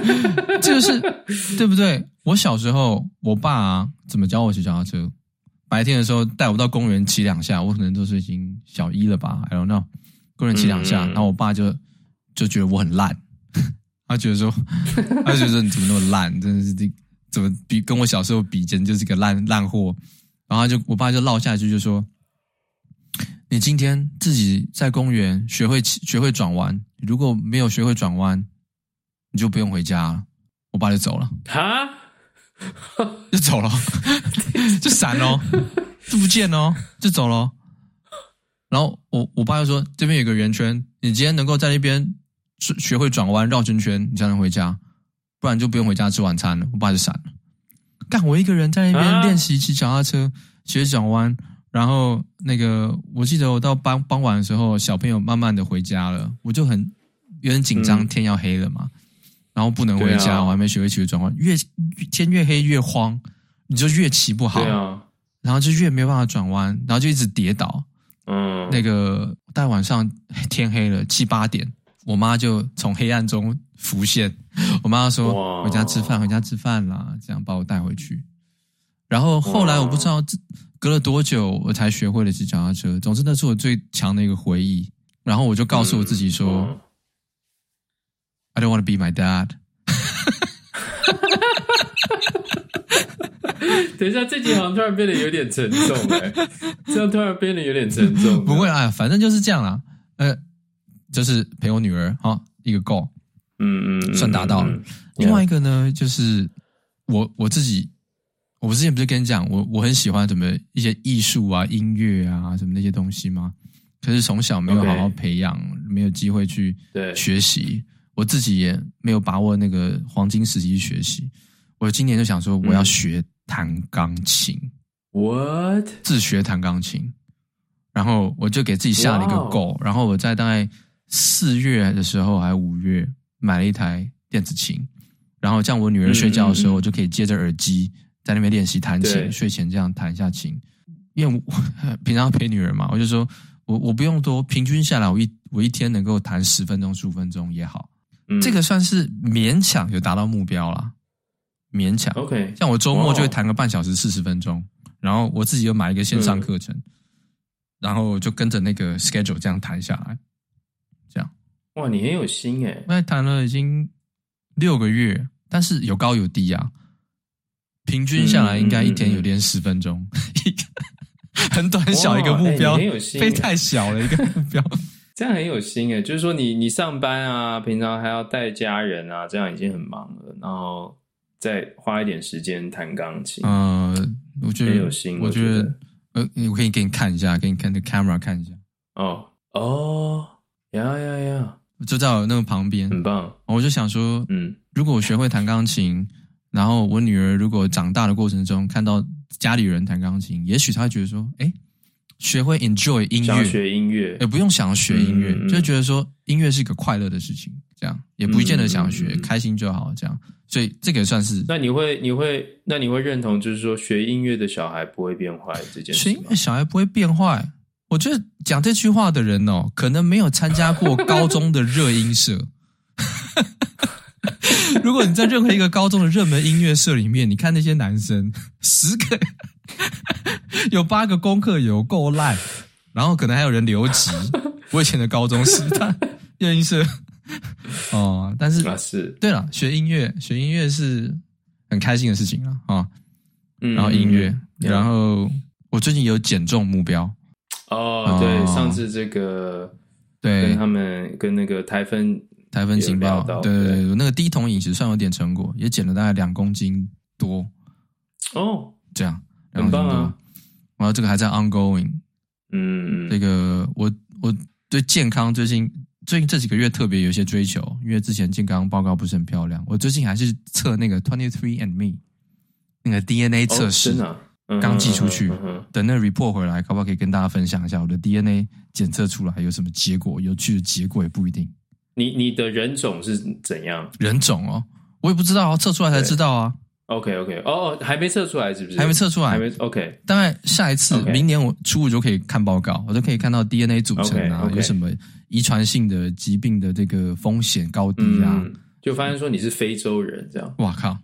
S1: 这个是对不对？我小时候，我爸啊，怎么教我骑脚踏车？白天的时候带我到公园骑两下，我可能都是已经小一了吧？I don't know，公园骑两下，嗯、然后我爸就就觉得我很烂，他觉得说，他觉得说你怎么那么烂？真的是这怎么比跟我小时候比，简直就是个烂烂货。然后他就我爸就落下一句就说。你今天自己在公园学会学会转弯，如果没有学会转弯，你就不用回家了。我爸就走了，
S2: 哈，
S1: 就走了，就闪了，就不见了，就走了。然后我我爸就说：“这边有个圆圈，你今天能够在那边学学会转弯绕圈圈，你才能回家，不然就不用回家吃晚餐了。”我爸就闪了。干，我一个人在那边练习骑脚踏车，学转弯。然后那个，我记得我到傍傍晚的时候，小朋友慢慢的回家了，我就很有点紧张，天要黑了嘛，嗯、然后不能回家，啊、我还没学会骑转弯，越天越黑越慌，你就越骑不好，
S2: 啊、
S1: 然后就越没有办法转弯，然后就一直跌倒。
S2: 嗯，
S1: 那个大晚上天黑了七八点，我妈就从黑暗中浮现，我妈
S2: 说
S1: 回家吃饭，回家吃饭啦，这样把我带回去。然后后来我不知道这。隔了多久我才学会了骑脚踏车？总之那是我最强的一个回忆。然后我就告诉我自己说、：“I don't want to be my dad。”
S2: 等一下，这集好像突然变得有点沉重哎，这样突然变得有点沉重。
S1: 不会啊，反正就是这样啦。呃，就是陪我女儿哈，一个 goal，
S2: 嗯嗯，
S1: 算达到了。嗯嗯、另外一个呢，就是我我自己。我之前不是跟你讲，我我很喜欢什么一些艺术啊、音乐啊什么那些东西吗？可是从小没有好好培养.没有机会去学习。对我自己也没有把握那个黄金时期去学习。我今年就想说，我要学弹钢琴。
S2: What？
S1: 自学弹钢琴。然后我就给自己下了一个 goal。Wow. 然后我在大概四月的时候，还是五月，买了一台电子琴。然后这样，我女儿睡觉的时候，我就可以接着耳机。在那边练习弹琴，睡前这样弹一下琴，因为我 平常陪女儿嘛，我就说我我不用多，平均下来我一我一天能够弹十分钟、十五分钟也好，嗯、这个算是勉强有达到目标啦，勉强。
S2: OK，
S1: 像我周末就会弹个半小时、四十分钟然后我自己又买一个线上课程，嗯、然后就跟着那个 schedule 这样弹下来，这样。
S2: 哇，你很有心诶，
S1: 那弹了已经六个月，但是有高有低啊。平均下来应该一天有练十分钟，嗯嗯嗯、很短小一个目标，欸、非太小了一个目标，
S2: 这样很有心诶。就是说你你上班啊，平常还要带家人啊，这样已经很忙了，然后再花一点时间弹钢琴。
S1: 嗯、呃，我觉得
S2: 很有心。
S1: 我觉得，呃，我可以给你看一下，给你看那 camera 看一下。
S2: 哦哦，呀呀呀，
S1: 就在我那个旁边，
S2: 很棒。
S1: 我就想说，嗯，如果我学会弹钢琴。然后我女儿如果长大的过程中看到家里人弹钢琴，也许她会觉得说：“哎，学会 enjoy 音乐，
S2: 想学音乐，
S1: 也不用想要学音乐，嗯、就觉得说音乐是一个快乐的事情，这样也不见得想要学，嗯、开心就好。这样，所以这个也算是。
S2: 那你会，你会，那你会认同，就是说学音乐的小孩不会变坏这件事？
S1: 学音乐小孩不会变坏？我觉得讲这句话的人哦，可能没有参加过高中的热音社。如果你在任何一个高中的热门音乐社里面，你看那些男生，十个 有八个功课有够烂，然后可能还有人留级。我以前的高中时代热音社哦，但是
S2: 啊是，
S1: 对了，学音乐学音乐是很开心的事情了啊。
S2: 嗯，
S1: 然后音乐，
S2: 嗯、
S1: 然后我最近有减重目标。
S2: 哦，对，上次这个
S1: 对，
S2: 跟他们跟那个台风
S1: 台风警报，对对对，那个低酮饮食算有点成果，也减了大概两公斤多。
S2: 哦，
S1: 这样
S2: 很棒啊。
S1: 然后这个还在 ongoing。
S2: 嗯，
S1: 这个我我对健康最近最近这几个月特别有一些追求，因为之前健康报告不是很漂亮，我最近还是测那个 Twenty Three and Me 那个 DNA
S2: 测试，
S1: 刚寄出去，等那 report 回来，可不可以跟大家分享一下我的 DNA 检测出来有什么结果？有趣的结果也不一定。
S2: 你你的人种是怎样？
S1: 人种哦，我也不知道，测出来才知道啊。
S2: OK OK，哦，还没测出来是不是？
S1: 还没测出来，
S2: 还没 OK。
S1: 大概下一次，okay. 明年我初五就可以看报告，我就可以看到 DNA 组成啊，okay, okay. 有什么遗传性的疾病的这个风险高低啊，
S2: 嗯、就发现说你是非洲人这样。
S1: 哇靠！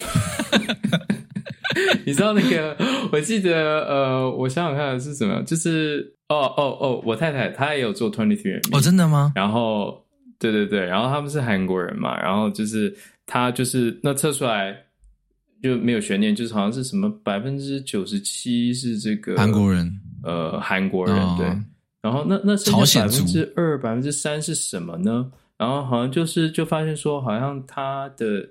S2: 你知道那个？我记得呃，我想想看是什么，就是哦哦哦，我太太她也有做 twenty three
S1: 哦，真的吗？
S2: 然后对对对，然后他们是韩国人嘛，然后就是。他就是那测出来就没有悬念，就是好像是什么百分之九十七是这个
S1: 韩国人，
S2: 呃，韩国人、哦、对。然后那那剩下百分之二、百分之三是什么呢？然后好像就是就发现说，好像他的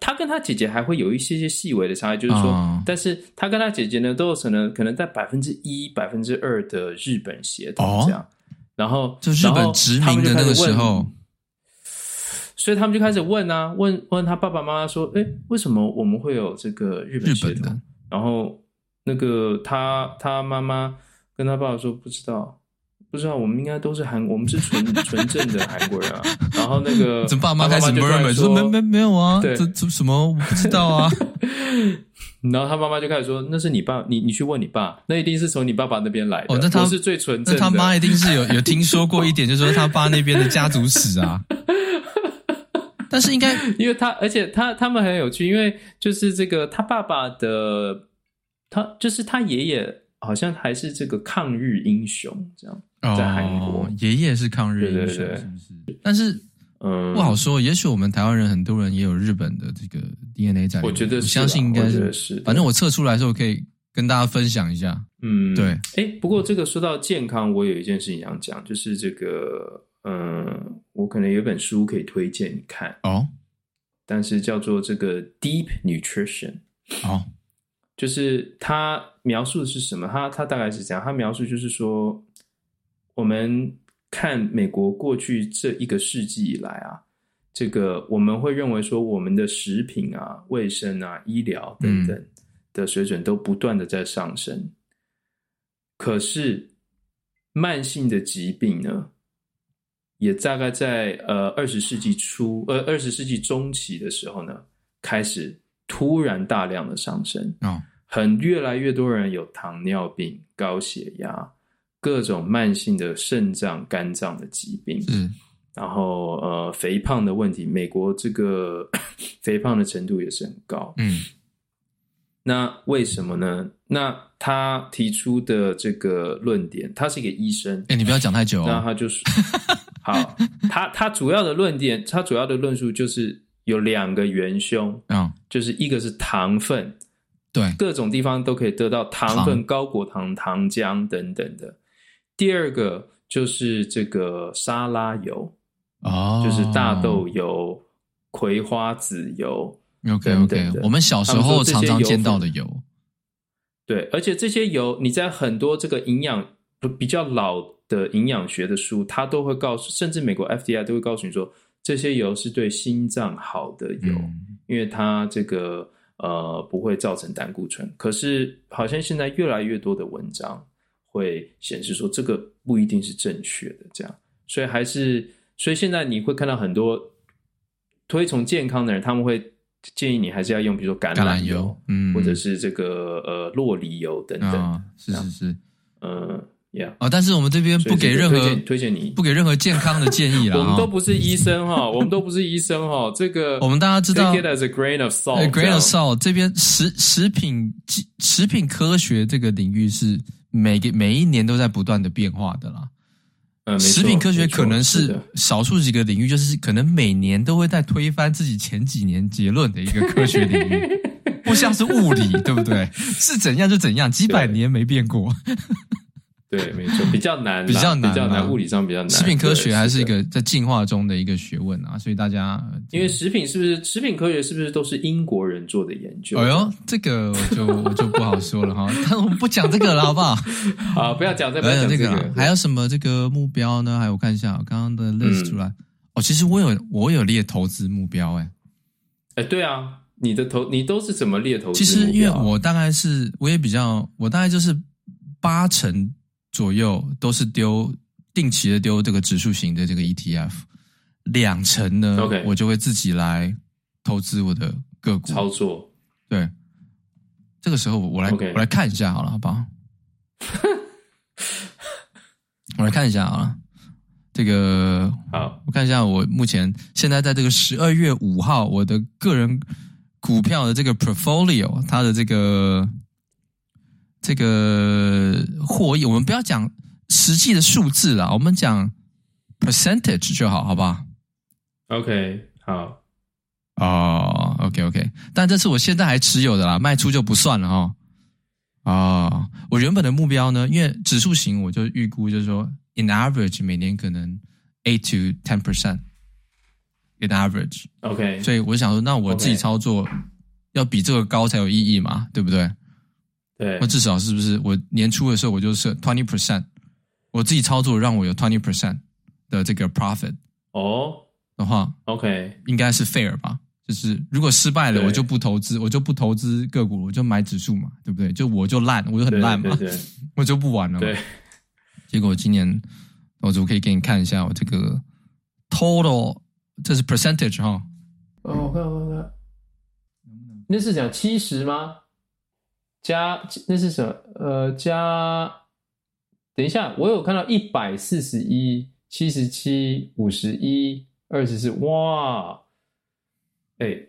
S2: 他跟他姐姐还会有一些些细微的差异，就是说，哦、但是他跟他姐姐呢都有可能可能在百分之一、百分之二的日本血统这样。哦、然后
S1: 就日本殖民的那个时候。
S2: 所以他们就开始问啊，问问他爸爸妈妈说：“哎，为什么我们会有这个日本血统？”日本的。然后那个他他妈妈跟他爸爸说：“不知道，不知道，我们应该都是韩，我们是纯纯正的韩国人啊。”然后那个
S1: 爸妈开始 murmur 说：“没没没有啊，这这什么我不知道啊。”
S2: 然后他妈妈就开始说：“那是你爸，你你去问你爸，那一定是从你爸爸那边来的。”
S1: 哦，那他
S2: 是最纯正的。
S1: 那他妈一定是有有听说过一点，就是说他爸那边的家族史啊。但是应该，
S2: 因为他，而且他他们很有趣，因为就是这个他爸爸的，他就是他爷爷，好像还是这个抗日英雄这样，在韩国，
S1: 爷爷是抗日英雄，是不是？但是，
S2: 嗯，
S1: 不好说。也许我们台湾人很多人也有日本的这个 DNA 在里面，
S2: 我觉得，
S1: 我相信应该是，
S2: 是。
S1: 反正我测出来的时候可以跟大家分享一下。
S2: 嗯，
S1: 对。
S2: 哎，不过这个说到健康，我有一件事情想讲，就是这个。嗯，我可能有本书可以推荐你看。
S1: 哦，
S2: 但是叫做这个 Deep Nutrition
S1: 哦，
S2: 就是它描述的是什么？它它大概是这样，它描述就是说，我们看美国过去这一个世纪以来啊，这个我们会认为说，我们的食品啊、卫生啊、医疗等等的水准都不断的在上升，嗯、可是慢性的疾病呢？也大概在呃二十世纪初，呃二十世纪中期的时候呢，开始突然大量的上升，
S1: 哦，
S2: 很越来越多人有糖尿病、高血压、各种慢性的肾脏、肝脏的疾病，
S1: 嗯，
S2: 然后呃肥胖的问题，美国这个 肥胖的程度也是很高，
S1: 嗯，
S2: 那为什么呢？那他提出的这个论点，他是一个医生，
S1: 哎，你不要讲太久哦，
S2: 那他就是。好，他他主要的论点，他主要的论述就是有两个元凶
S1: 啊，哦，
S2: 就是一个是糖分，
S1: 对，
S2: 各种地方都可以得到糖分，高果糖、糖浆等等的。第二个就是这个沙拉油，
S1: 哦，
S2: 就是大豆油、葵花籽油
S1: ，OK OK，我们小时候常常见到的油，
S2: 对，而且这些油你在很多这个营养比较老。的营养学的书，它都会告诉，甚至美国 F D I 都会告诉你说，这些油是对心脏好的油，嗯、因为它这个呃不会造成胆固醇。可是好像现在越来越多的文章会显示说，这个不一定是正确的，这样，所以还是，所以现在你会看到很多推崇健康的人，他们会建议你还是要用，比如说橄榄油，
S1: 油嗯，
S2: 或者是这个呃洛梨油等等，
S1: 哦、是是是，
S2: 呃。Yeah.
S1: 哦，但是我们这边不给任何
S2: 推荐你，
S1: 不给任何健康的建议啦。
S2: 我们都不是医生哈，我们都不是医生哈。这个
S1: 我们大家知道
S2: ，take it as a grain of salt，grain
S1: of salt。这边食食品食品科学这个领域是每个每一年都在不断的变化的啦。
S2: 嗯，
S1: 食品科学可能
S2: 是
S1: 是少数几个领域，就是可能每年都会在推翻自己前几年结论的一个科学领域，不像是物理，对不对？是怎样就怎样，几百年没变过。
S2: 对，没错，比较难，
S1: 比较难，
S2: 比较难，物理上比较难。
S1: 食品科学还是一个在进化中的一个学问啊，所以大家
S2: 因为食品是不是食品科学是不是都是英国人做的研究？
S1: 哎呦，这个我就我就不好说了哈，但我们不讲这个了，好不好？
S2: 好，不要讲这个，不要讲这个。
S1: 还有什么这个目标呢？还有我看一下刚刚的 list 出来。哦，其实我有我有列投资目标，哎，
S2: 哎，对啊，你的投你都是怎么列投资？
S1: 其实因为我大概是我也比较，我大概就是八成。左右都是丢定期的丢这个指数型的这个 ETF，两成呢，Okay. 我就会自己来投资我的个股
S2: 操作。
S1: 对，这个时候我来 Okay. 我来看一下好了，好不好？我来看一下好了，这个
S2: 好，
S1: 我看一下我目前现在在这个十二月五号，我的个人股票的这个 portfolio，它的这个。这个获益，我们不要讲实际的数字了，我们讲 percentage 就好，好不好
S2: ？OK，好。
S1: 哦，OK，OK，但这是我现在还持有的啦，卖出就不算了哈。哦，我原本的目标呢，因为指数型，我就预估就是说，in average 每年可能 eight to ten percent in average。
S2: OK，
S1: 所以我想说，那我自己操作要比这个高才有意义嘛，对不对？
S2: 对，
S1: 那至少是不是我年初的时候我就设 twenty percent，我自己操作让我有 twenty percent 的这个 profit
S2: 哦
S1: 的话
S2: ，OK
S1: 应该是 fair 吧？就是如果失败了，我就不投资，我就不投资个股，我就买指数嘛，对不对？就我就烂，我就很烂嘛，
S2: 对对对
S1: 我就不玩了嘛。
S2: 对，
S1: 结果今年我就可以给你看一下我这个 total，这是 percentage 哈。
S2: 哦，我看我看，那是讲七十吗？加那是什么？呃，加，等一下，我有看到一百四十一、七十七、五十一、二十四，哇！哎、欸、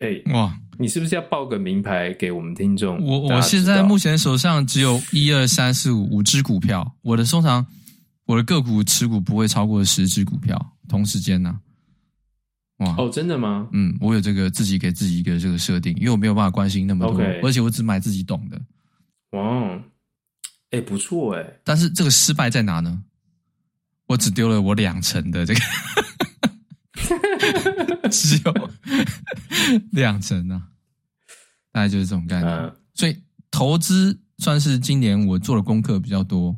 S2: 哎、欸、哇！你是不是要报个名牌给我们听众？
S1: 我我现在目前手上只有一二三四五五只股票，我的收藏我的个股持股不会超过十只股票，同时间呢、啊。哇
S2: 哦，真的吗？
S1: 嗯，我有这个自己给自己一个这个设定，因为我没有办法关心那么多，Okay. 而且我只买自己懂的。
S2: 哇，哎，不错哎。
S1: 但是这个失败在哪呢？我只丢了我两成的这个，只有两成啊，大概就是这种概念。嗯、所以投资算是今年我做的功课比较多，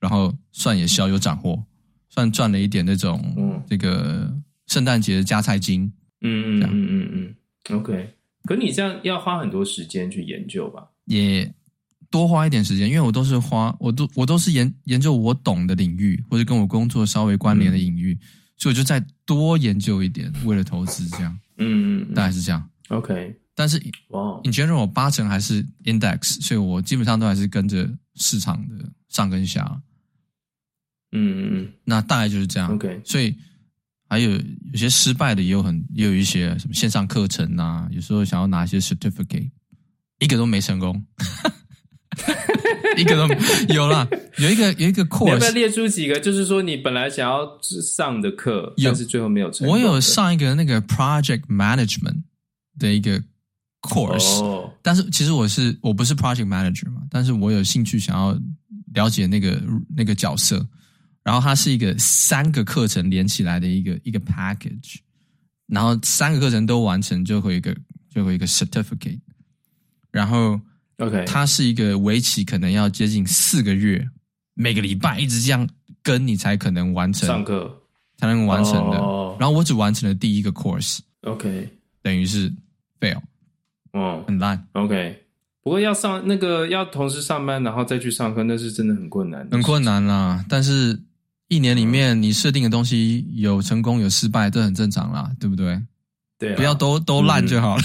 S1: 然后算也小有斩获，算赚了一点那种这个。嗯圣诞节的加菜金，
S2: 嗯嗯嗯嗯嗯，OK。可你这样要花很多时间去研究吧？
S1: 也多花一点时间，因为我都是花，我都我都是研研究我懂的领域，或者跟我工作稍微关联的领域，嗯、所以我就再多研究一点，为了投资这样。
S2: 嗯，嗯，
S1: 大概是这样。
S2: OK。
S1: 但是哇，in general 我八成还是 index，所以我基本上都还是跟着市场的上跟下。
S2: 嗯嗯嗯，
S1: 那大概就是这样。
S2: OK。
S1: 所以。还有有些失败的，也有很也有一些什么线上课程啊，有时候想要拿一些 certificate，一个都没成功，一个都没有啦，有一个有一个 course，
S2: 要不要列出几个？就是说你本来想要上的课，但是最后没有成功。
S1: 我有上一个那个 project management 的一个 course，、哦、但是其实我是我不是 project manager 嘛，但是我有兴趣想要了解那个那个角色。然后它是一个三个课程连起来的一个一个 package，然后三个课程都完成就会一个就会一个 certificate，然后
S2: OK，
S1: 它是一个为期可能要接近四个月，每个礼拜一直这样跟你才可能完成
S2: 上课。
S1: 才能完成的。
S2: Oh.
S1: 然后我只完成了第一个 course，OK，
S2: 等
S1: 于是 fail，
S2: 哦，
S1: 很烂
S2: ，OK。不过要上那个要同时上班然后再去上课，那是真的很困难，
S1: 很困难啦，但是。一年里面，你设定的东西有成功有失败，这很正常啦，对不对？
S2: 对啊，
S1: 不要都都烂就好了，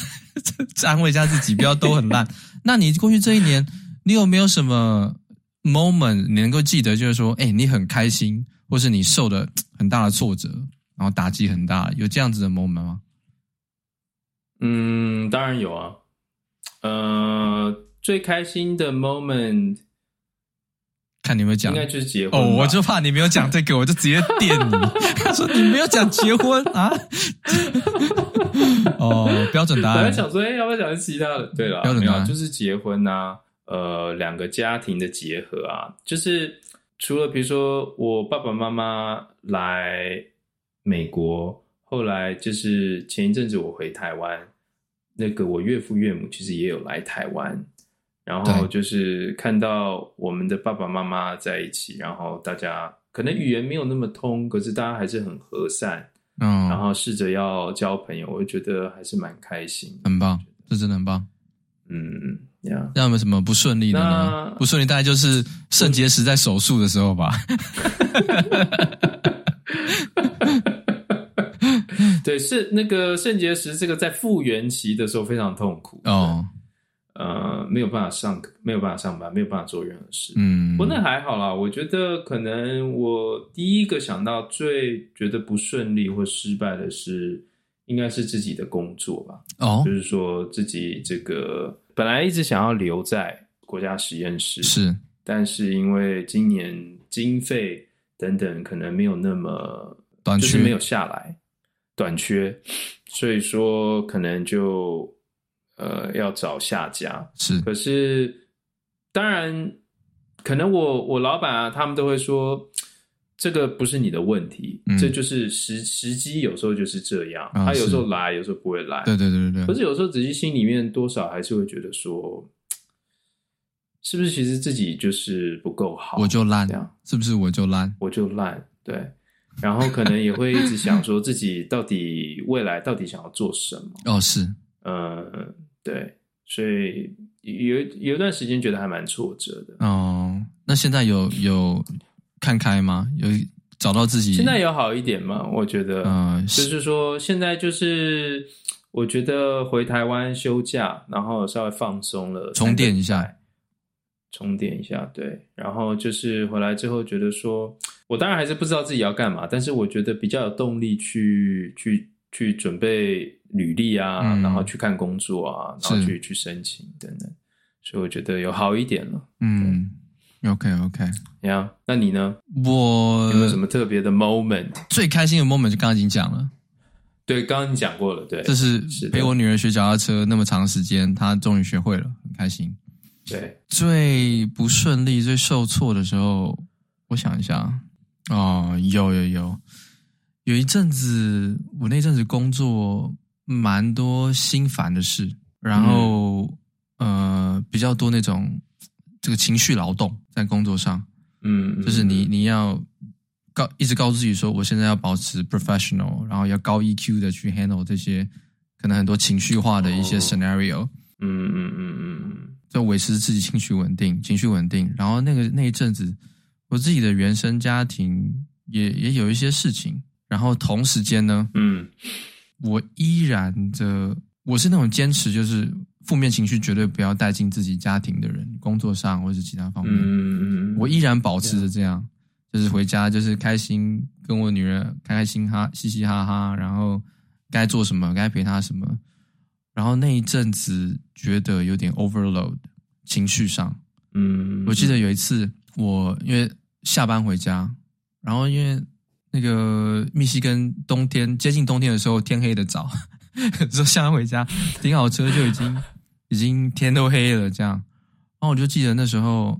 S1: 嗯、安慰一下自己，不要都很烂。那你过去这一年，你有没有什么 moment 你能够记得？就是说，哎，你很开心，或是你受了很大的挫折，然后打击很大，有这样子的 moment 吗？
S2: 嗯，当然有啊。呃，最开心的 moment。
S1: 看你有没有讲，
S2: 应该就是结婚
S1: 哦，我就怕你没有讲这个，我就直接电你。他说你没有讲结婚啊？哦，标准答案。
S2: 我在想说，哎，要不要讲其他的？对了，标准答案就是结婚啊，呃，两个家庭的结合啊，就是除了比如说我爸爸妈妈来美国，后来就是前一阵子我回台湾，那个我岳父岳母其实也有来台湾。然后就是看到我们的爸爸妈妈在一起，然后大家可能语言没有那么通，可是大家还是很和善，嗯，然后试着要交朋友，我就觉得还是蛮开心，
S1: 很棒，这真的很棒，
S2: 嗯，呀，
S1: 那有没有什么不顺利的呢？不顺利大概就是肾结石在手术的时候吧，
S2: 对，是那个肾结石，这个在复原期的时候非常痛苦
S1: 哦。
S2: 呃，没有办法上课，没有办法上班，没有办法做任何事。
S1: 嗯，
S2: 不过那还好啦。我觉得可能我第一个想到最觉得不顺利或失败的是，应该是自己的工作吧。
S1: 哦，
S2: 就是说自己这个本来一直想要留在国家实验室，
S1: 是，
S2: 但是因为今年经费等等可能没有那么
S1: 短缺，
S2: 就是没有下来，短缺，所以说可能就。呃，要找下家
S1: 是，
S2: 可是当然，可能我我老板啊，他们都会说，这个不是你的问题，嗯、这就是时时机，有时候就是这样，哦、他有时候来，有时候不会来，
S1: 对对对对。
S2: 可是有时候仔细心里面多少还是会觉得说，是不是其实自己就是不够好，
S1: 我就烂，
S2: 这样
S1: 是不是我就烂，
S2: 我就烂，对。然后可能也会一直想说自己到底未来到底想要做什么？
S1: 哦，是。
S2: 嗯，对，所以有有一段时间觉得还蛮挫折的。
S1: 哦，那现在有有看开吗？有找到自己？
S2: 现在有好一点吗？我觉得，嗯，就是说现在就是我觉得回台湾休假，然后稍微放松了，
S1: 充电一下，
S2: 充电一下，对。然后就是回来之后觉得说，我当然还是不知道自己要干嘛，但是我觉得比较有动力去去去准备。履历啊，嗯、然后去看工作啊，然后去去申请等等，所以我觉得有好一点了。
S1: 嗯，OK OK，
S2: 呀，那你呢？
S1: 我
S2: 有没有什么特别的 moment？
S1: 最开心的 moment 就刚刚已经讲了。
S2: 对，刚刚你讲过了。对，
S1: 这是陪我女儿学脚踏车那么长时间，她终于学会了，很开心。
S2: 对，
S1: 最不顺利、最受挫的时候，我想一下。哦，有有有，有一阵子，我那阵子工作。蛮多心烦的事，然后、嗯、呃比较多那种这个情绪劳动在工作上，
S2: 嗯，
S1: 就是你你要告一直告诉自己说，我现在要保持 professional，然后要高 EQ 的去 handle 这些可能很多情绪化的一些 scenario，
S2: 嗯嗯嗯嗯嗯，
S1: 就维持自己情绪稳定，情绪稳定。然后那个那一阵子，我自己的原生家庭也也有一些事情，然后同时间呢，
S2: 嗯。
S1: 我依然的，我是那种坚持，就是负面情绪绝对不要带进自己家庭的人，工作上或者是其他方面。
S2: 嗯，
S1: 我依然保持着这样，就是回家就是开心，跟我女儿开开心哈，嘻嘻哈哈，然后该做什么该陪她什么。然后那一阵子觉得有点 overload 情绪上。
S2: 嗯，
S1: 我记得有一次我因为下班回家，然后因为。那个密西根冬天接近冬天的时候，天黑的早，说下班回家，停好车就已经已经天都黑了，这样。然后我就记得那时候，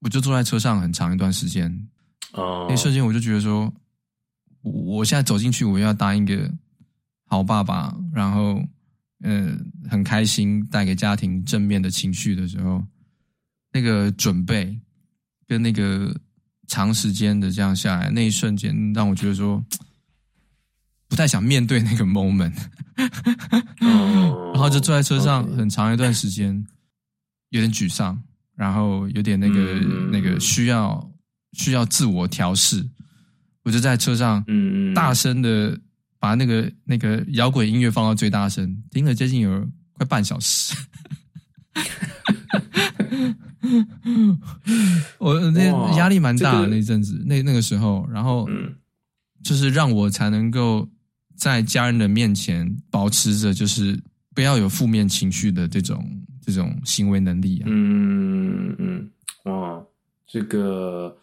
S1: 我就坐在车上很长一段时间。
S2: 哦，
S1: 那瞬间我就觉得说，我现在走进去，我要当一个好爸爸，然后嗯、呃，很开心带给家庭正面的情绪的时候，那个准备跟那个。长时间的这样下来，那一瞬间让我觉得说，不太想面对那个 moment，然后就坐在车上很长一段时间，有点沮丧，然后有点那个那个需要需要自我调试，我就在车上大声的把那个那个摇滚音乐放到最大声，听了接近有快半小时。我那压力蛮大的那阵子，那那个时候，然后就是让我才能够在家人的面前保持着，就是不要有负面情绪的这种这种行为能力啊。
S2: 嗯嗯，哇，这个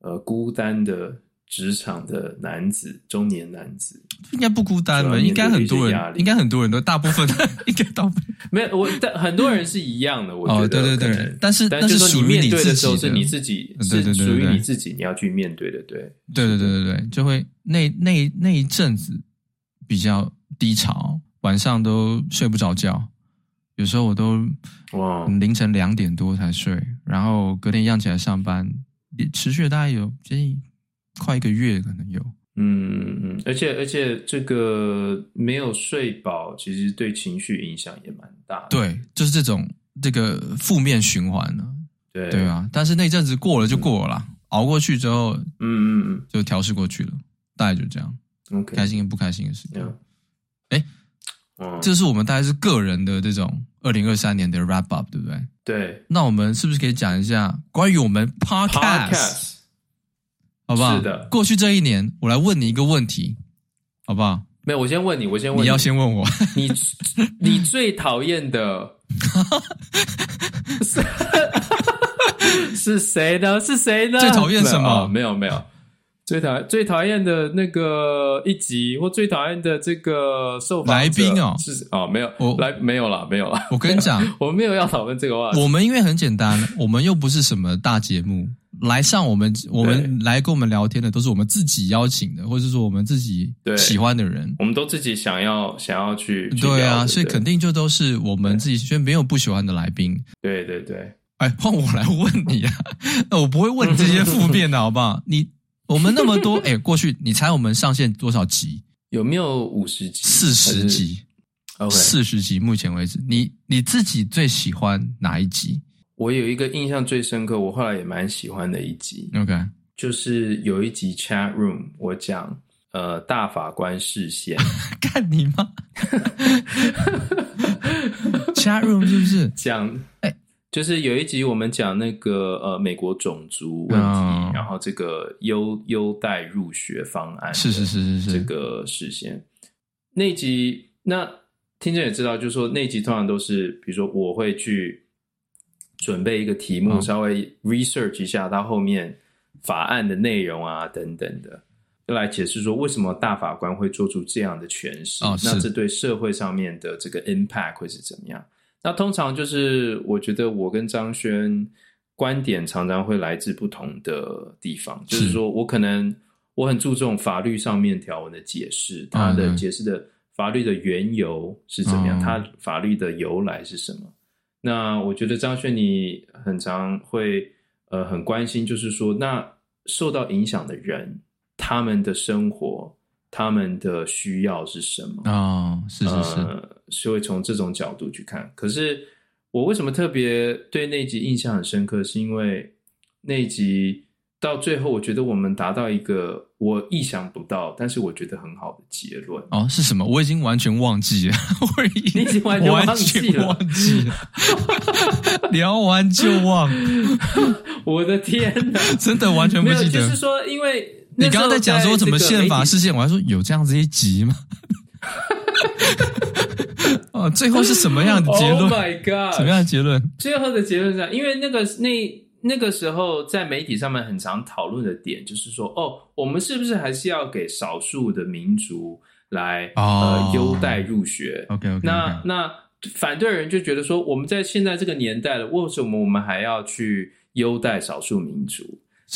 S2: 呃孤单的职场的男子，中年男子
S1: 应该不孤单吧？应该很多人，应该很多人都大部分 应该都
S2: 没有。我但很多人是一样的，我觉得、
S1: 哦、对对对。但是
S2: 但是
S1: 属
S2: 于你
S1: 面对的
S2: 时候是你自己，是属于你自己，你要去面对的。对
S1: 对对对对对，就会那那那一阵子比较低潮，晚上都睡不着觉。有时候我都哇凌晨两点多才睡，然后隔天一样起来上班，持续了大概有接近快一个月，可能有。
S2: 嗯嗯，而且而且这个没有睡饱，其实对情绪影响也蛮大的。
S1: 对，就是这种这个负面循环呢。
S2: 对
S1: 对啊，但是那阵子过了就过了，熬过去之后，嗯
S2: 嗯嗯，
S1: 就调试过去了，大概就这样。
S2: OK，
S1: 开心跟不开心的事情。哎、这是我们大概是个人的这种二零二三年的 wrap up，对不对？
S2: 对。那
S1: 我们是不是可以讲一下关于我们 podcast，, podcast 好不好？
S2: 是的。
S1: 过去这一年，我来问你一个问题，好不好？
S2: 没有，我先问你，我先问你，
S1: 你要先问我，
S2: 你你最讨厌的 是是谁呢？是谁呢？
S1: 最讨厌什么？
S2: 哦、没有，没有。最讨最讨厌的那个一集，或最讨厌的这个受访
S1: 来宾哦，
S2: 是哦，没有，我来没有了，没有了。
S1: 我跟你讲，
S2: 我们没有要讨论这个话题。
S1: 我们因为很简单，我们又不是什么大节目，来上我们我们来跟我们聊天的都是我们自己邀请的，或者是说我们自己喜欢的人，
S2: 我们都自己想要想要去。
S1: 对啊，所以肯定就都是我们自己，所以没有不喜欢的来宾。
S2: 对对对，
S1: 哎，换我来问你啊，那我不会问你这些负面的 好不好？你。我们那么多，哎、欸，过去你猜我们上线多少集？
S2: 有没有五十集？
S1: 四十集四十集。目前为止，你你自己最喜欢哪一集？
S2: 我有一个印象最深刻，我后来也蛮喜欢的一集
S1: ，OK，
S2: 就是有一集 Chat Room，我讲呃大法官视线，
S1: 干你吗？Chat Room 是不是
S2: 讲哎？就是有一集我们讲那个呃美国种族问题，哦、然后这个优优待入学方案
S1: 是是是是是
S2: 这个实现那集，那听众也知道，就是说那集通常都是比如说我会去准备一个题目，稍微 research 一下它后面法案的内容啊等等的，就来解释说为什么大法官会做出这样的诠释，
S1: 哦、
S2: 那这对社会上面的这个 impact 会是怎么样？那通常就是，我觉得我跟张轩观点常常会来自不同的地方，是。就是说我可能我很注重法律上面条文的解释，它的解释的法律的缘由是怎么样，它法律的由来是什么。那我觉得张轩你很常会呃很关心，就是说那受到影响的人他们的生活。他们的需要是什么？
S1: 哦，是是是，
S2: 呃，是会从这种角度去看。可是我为什么特别对那集印象很深刻？是因为那集到最后，我觉得我们达到一个我意想不到，但是我觉得很好的结论。
S1: 哦，是什么？我已经完全忘记了，我已
S2: 经完全忘记了，
S1: 忘记了，聊完就忘。
S2: 我的天哪，
S1: 真的完全不记得。
S2: 就是说，因为。
S1: 你刚刚在讲说怎么宪法事件，我还说有这样子一集吗？哦，最后是什么样的结论？Oh
S2: my god！
S1: 什么样的结论？
S2: 最后的结论是，因为那个那那个时候在媒体上面很常讨论的点，就是说，哦，我们是不是还是要给少数的民族来、oh. 呃优待入学
S1: ？OK OK, okay.
S2: 那。那那反对人就觉得说，我们在现在这个年代了，为什么我们还要去优待少数民族？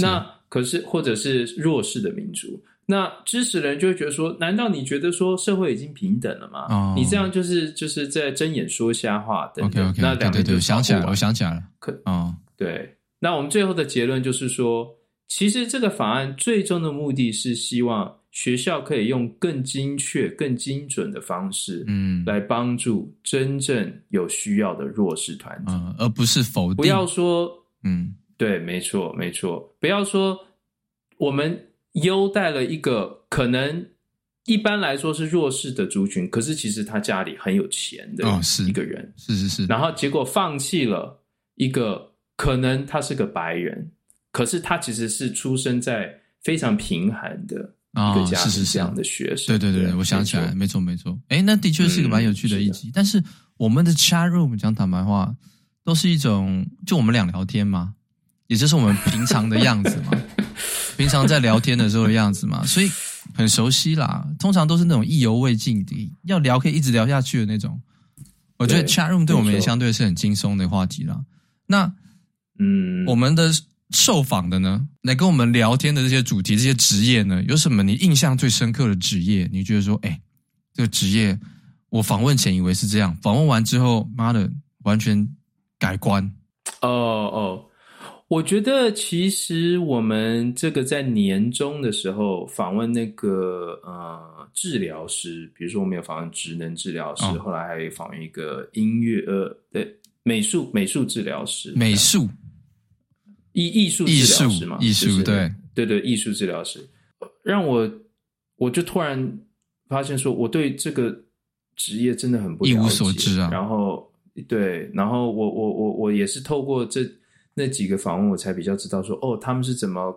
S2: 那可是，或者是弱势的民族，那支持的人就会觉得说：难道你觉得说社会已经平等了吗？哦、你这样就是就是在睁眼说瞎话等等。
S1: OK OK，
S2: 那两个
S1: 对对对，想起来了，我想起来了。
S2: 可哦，对。那我们最后的结论就是说，其实这个法案最终的目的是希望学校可以用更精确、更精准的方式，嗯，来帮助真正有需要的弱势团体，
S1: 嗯，而不是否定。
S2: 不要说，
S1: 嗯。
S2: 对，没错，没错。不要说我们优待了一个可能一般来说是弱势的族群，可是其实他家里很有钱的一个人，
S1: 哦、是，是是是。
S2: 然后结果放弃了一个可能他是个白人，可是他其实是出生在非常贫寒的一个家庭这样的学生。
S1: 哦、对对对，对我想起来，没错没错。哎，那的确是一个蛮有趣的一集。嗯、是但是我们的 chat room 讲坦白话，都是一种就我们俩聊天嘛。也就是我们平常的样子嘛，平常在聊天的时候的样子嘛，所以很熟悉啦。通常都是那种意犹未尽的，要聊可以一直聊下去的那种。我觉得 chat room 对我们也相对是很轻松的话题啦。那，嗯，我们的受访的呢，来跟我们聊天的这些主题、这些职业呢，有什么你印象最深刻的职业？你觉得说，哎，这个职业我访问前以为是这样，访问完之后，妈的，完全改观。
S2: 哦哦，我觉得其实我们这个在年终的时候访问那个呃治疗师，比如说我们有访问职能治疗师，哦、后来还访问一个音乐呃对美术美术治疗师，
S1: 美术
S2: 艺艺术治疗师嘛，
S1: 艺术、就是、对。
S2: 对对艺术治疗师，让我我就突然发现说我对这个职业真的很
S1: 一无所知啊，
S2: 然后。对，然后我我我我也是透过这那几个访问，我才比较知道说，哦，他们是怎么，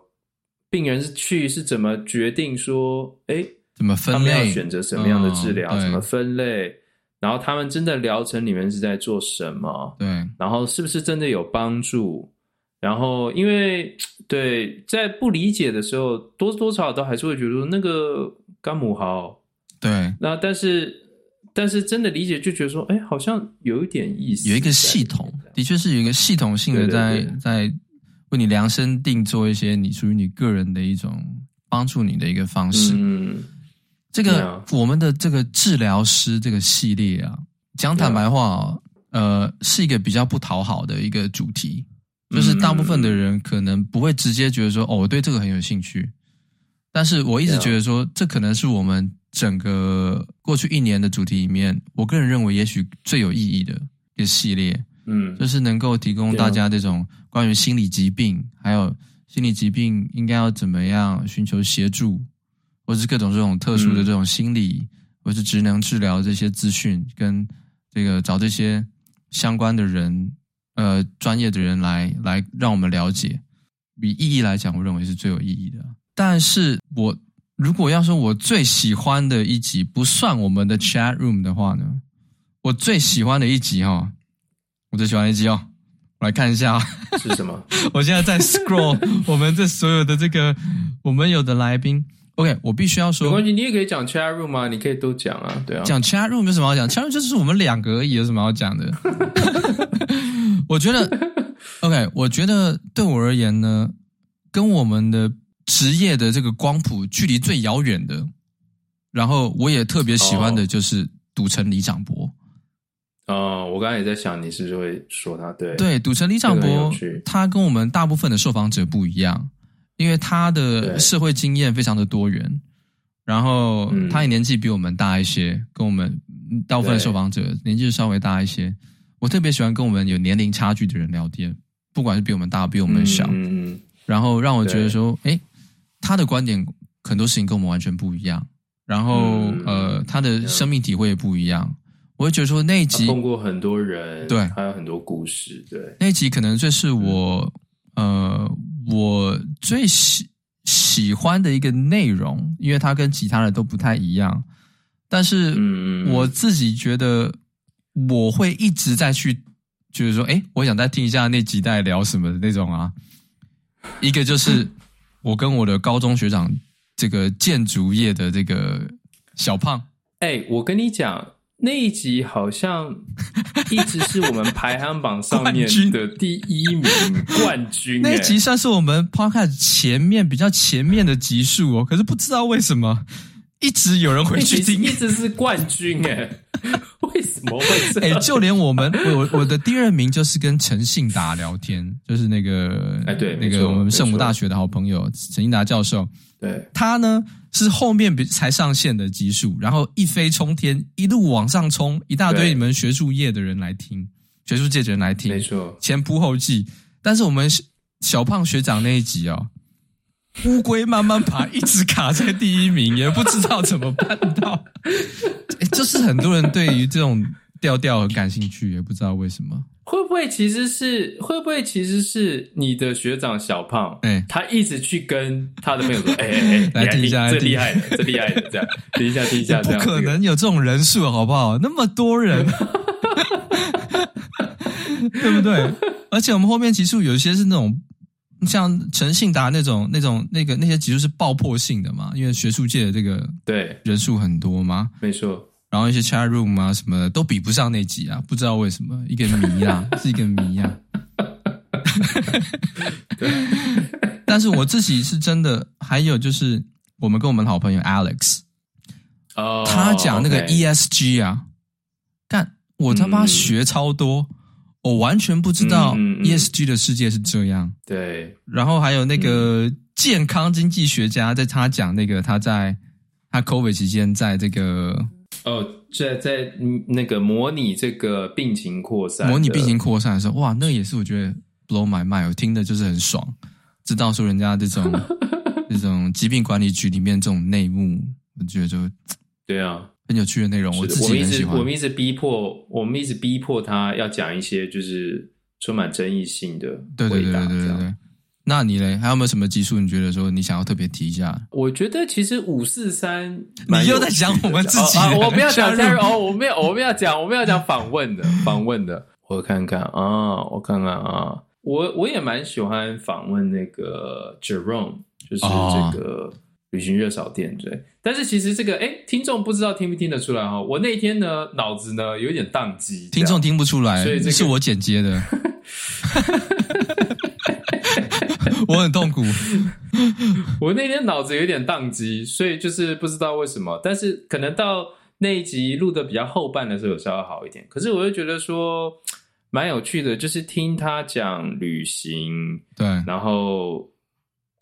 S2: 病人是去是怎么决定说，哎，
S1: 怎么分类，
S2: 他们要选择什么样的治疗，哦、怎么分类，然后他们真的疗程里面是在做什么，
S1: 对，
S2: 然后是不是真的有帮助，然后因为对，在不理解的时候，多多少少都还是会觉得那个干母好，
S1: 对，
S2: 那但是。但是真的理解，就觉得说，哎，好像有一点意思。
S1: 有一个系统，的确是有一个系统性的在在为你量身定做一些你属于你个人的一种帮助你的一个方式。嗯，这个我们的这个治疗师这个系列啊，讲坦白话，呃，是一个比较不讨好的一个主题，就是大部分的人可能不会直接觉得说，哦，我对这个很有兴趣。但是我一直觉得说，这可能是我们。整个过去一年的主题里面，我个人认为也许最有意义的一个系列，嗯，就是能够提供大家这种关于心理疾病，还有心理疾病应该要怎么样寻求协助，或是各种这种特殊的这种心理，或是职能治疗这些资讯，跟这个找这些相关的人，呃，专业的人来来让我们了解，以意义来讲，我认为是最有意义的。但是我。如果要说我最喜欢的一集，不算我们的 chat room 的话呢，我最喜欢的一集哈，我最喜欢的一集哦，我来看一下啊，
S2: 是什么？
S1: 我现在在 scroll 我们这所有的这个我们有的来宾，OK，我必须要说，
S2: 没关系，你也可以讲 chat room 啊，你可以都讲啊，对啊，
S1: 讲 chat room 有什么好讲？chat room 就是我们两个而已，有什么好讲的？我觉得 OK，我觉得对我而言呢，跟我们的。职业的这个光谱距离最遥远的，然后我也特别喜欢的就是赌城李长博。
S2: 哦，我刚才也在想，你是不是会说他？对
S1: 对，赌城李长博，他跟我们大部分的受访者不一样，因为他的社会经验非常的多元，然后他也年纪比我们大一些，跟我们大部分的受访者年纪稍微大一些。我特别喜欢跟我们有年龄差距的人聊天，不管是比我们大，比我们小，嗯，然后让我觉得说，哎。他的观点很多事情跟我们完全不一样，然后、嗯、呃，他的生命体会也不一样。我会觉得说那一集
S2: 碰过很多人，
S1: 对，
S2: 还有很多故事，对，
S1: 那一集可能最是我、嗯、呃我最喜喜欢的一个内容，因为它跟其他的都不太一样。但是我自己觉得我会一直在去，就是说，哎，我想再听一下那几代聊什么的那种啊。一个就是。我跟我的高中学长，这个建筑业的这个小胖，
S2: 哎、欸，我跟你讲，那一集好像一直是我们排行榜上面的第一名冠军、欸。
S1: 那一集算是我们 Podcast 前面比较前面的集数哦，可是不知道为什么一直有人回去听，
S2: 一直是冠军哎、欸。为什么会这样？
S1: 哎、欸，就连我们，我我的第二名就是跟陈信达聊天，就是那个，哎，对，那个我们圣母大学的好朋友陈信达教授，
S2: 对，
S1: 他呢是后面才上线的集数，然后一飞冲天，一路往上冲，一大堆你们学术业的人来听，学术界的人来听，
S2: 没错，
S1: 前仆后继。但是我们小胖学长那一集哦，乌龟慢慢爬，一直卡在第一名，也不知道怎么办到。哎，就是很多人对于这种调调很感兴趣，也不知道为什么。
S2: 会不会其实是会不会其实是你的学长小胖？哎，他一直去跟他的朋友说：“哎哎哎，来听一下，最厉害的，最厉害的，这样听一下，听一下。”不
S1: 可能有这种人数，好不好？那么多人，对不对？而且我们后面其实有一些是那种像陈信达那种那种那个那些集数是爆破性的嘛，因为学术界的这个
S2: 对
S1: 人数很多嘛，
S2: 没错。
S1: 然后一些 chat room 啊什么的都比不上那集啊，不知道为什么，一个谜啊，是一个谜啊。对，但是我自己是真的，还有就是我们跟我们好朋友 Alex，
S2: 哦，
S1: 他讲那个 ESG 啊，干、okay，我他妈学超多。嗯我完全不知道 ESG 的世界是
S2: 这样。对，
S1: 然后还有那个健康经济学家，在他讲那个他在他 COVID 期间，在这个
S2: 哦，在在那个模拟这个病情扩散，
S1: 模拟病情扩散的时候，哇，那也是我觉得 blow my mind，我听的就是很爽，知道说人家这种 这种疾病管理局里面这种内幕，我觉得就
S2: 对啊。
S1: 很有趣的内容，我自己很喜欢。
S2: 我们一直逼迫，我们一直逼迫他要讲一些就是充满争议性的。
S1: 对对对对对对。那你嘞，还有没有什么技术？你觉得说你想要特别提一下？
S2: 我觉得其实五四三，
S1: 你又在讲我们自己、
S2: 哦啊。我不要讲 哦，我没有，我们要讲，我们要讲访问的，访问的。我看看啊，我看看啊，我我也蛮喜欢访问那个 Jerome，就是这个。哦旅行热炒店，对，但是其实这个，哎，听众不知道听不听得出来哈？我那天呢，脑子呢有点宕机，
S1: 听众听不出来，所以这个是我剪接的，我很痛苦。
S2: 我那天脑子有点宕机，所以就是不知道为什么，但是可能到那一集录的比较后半的时候有稍微好一点。可是我又觉得说蛮有趣的，就是听他讲旅行，
S1: 对，
S2: 然后。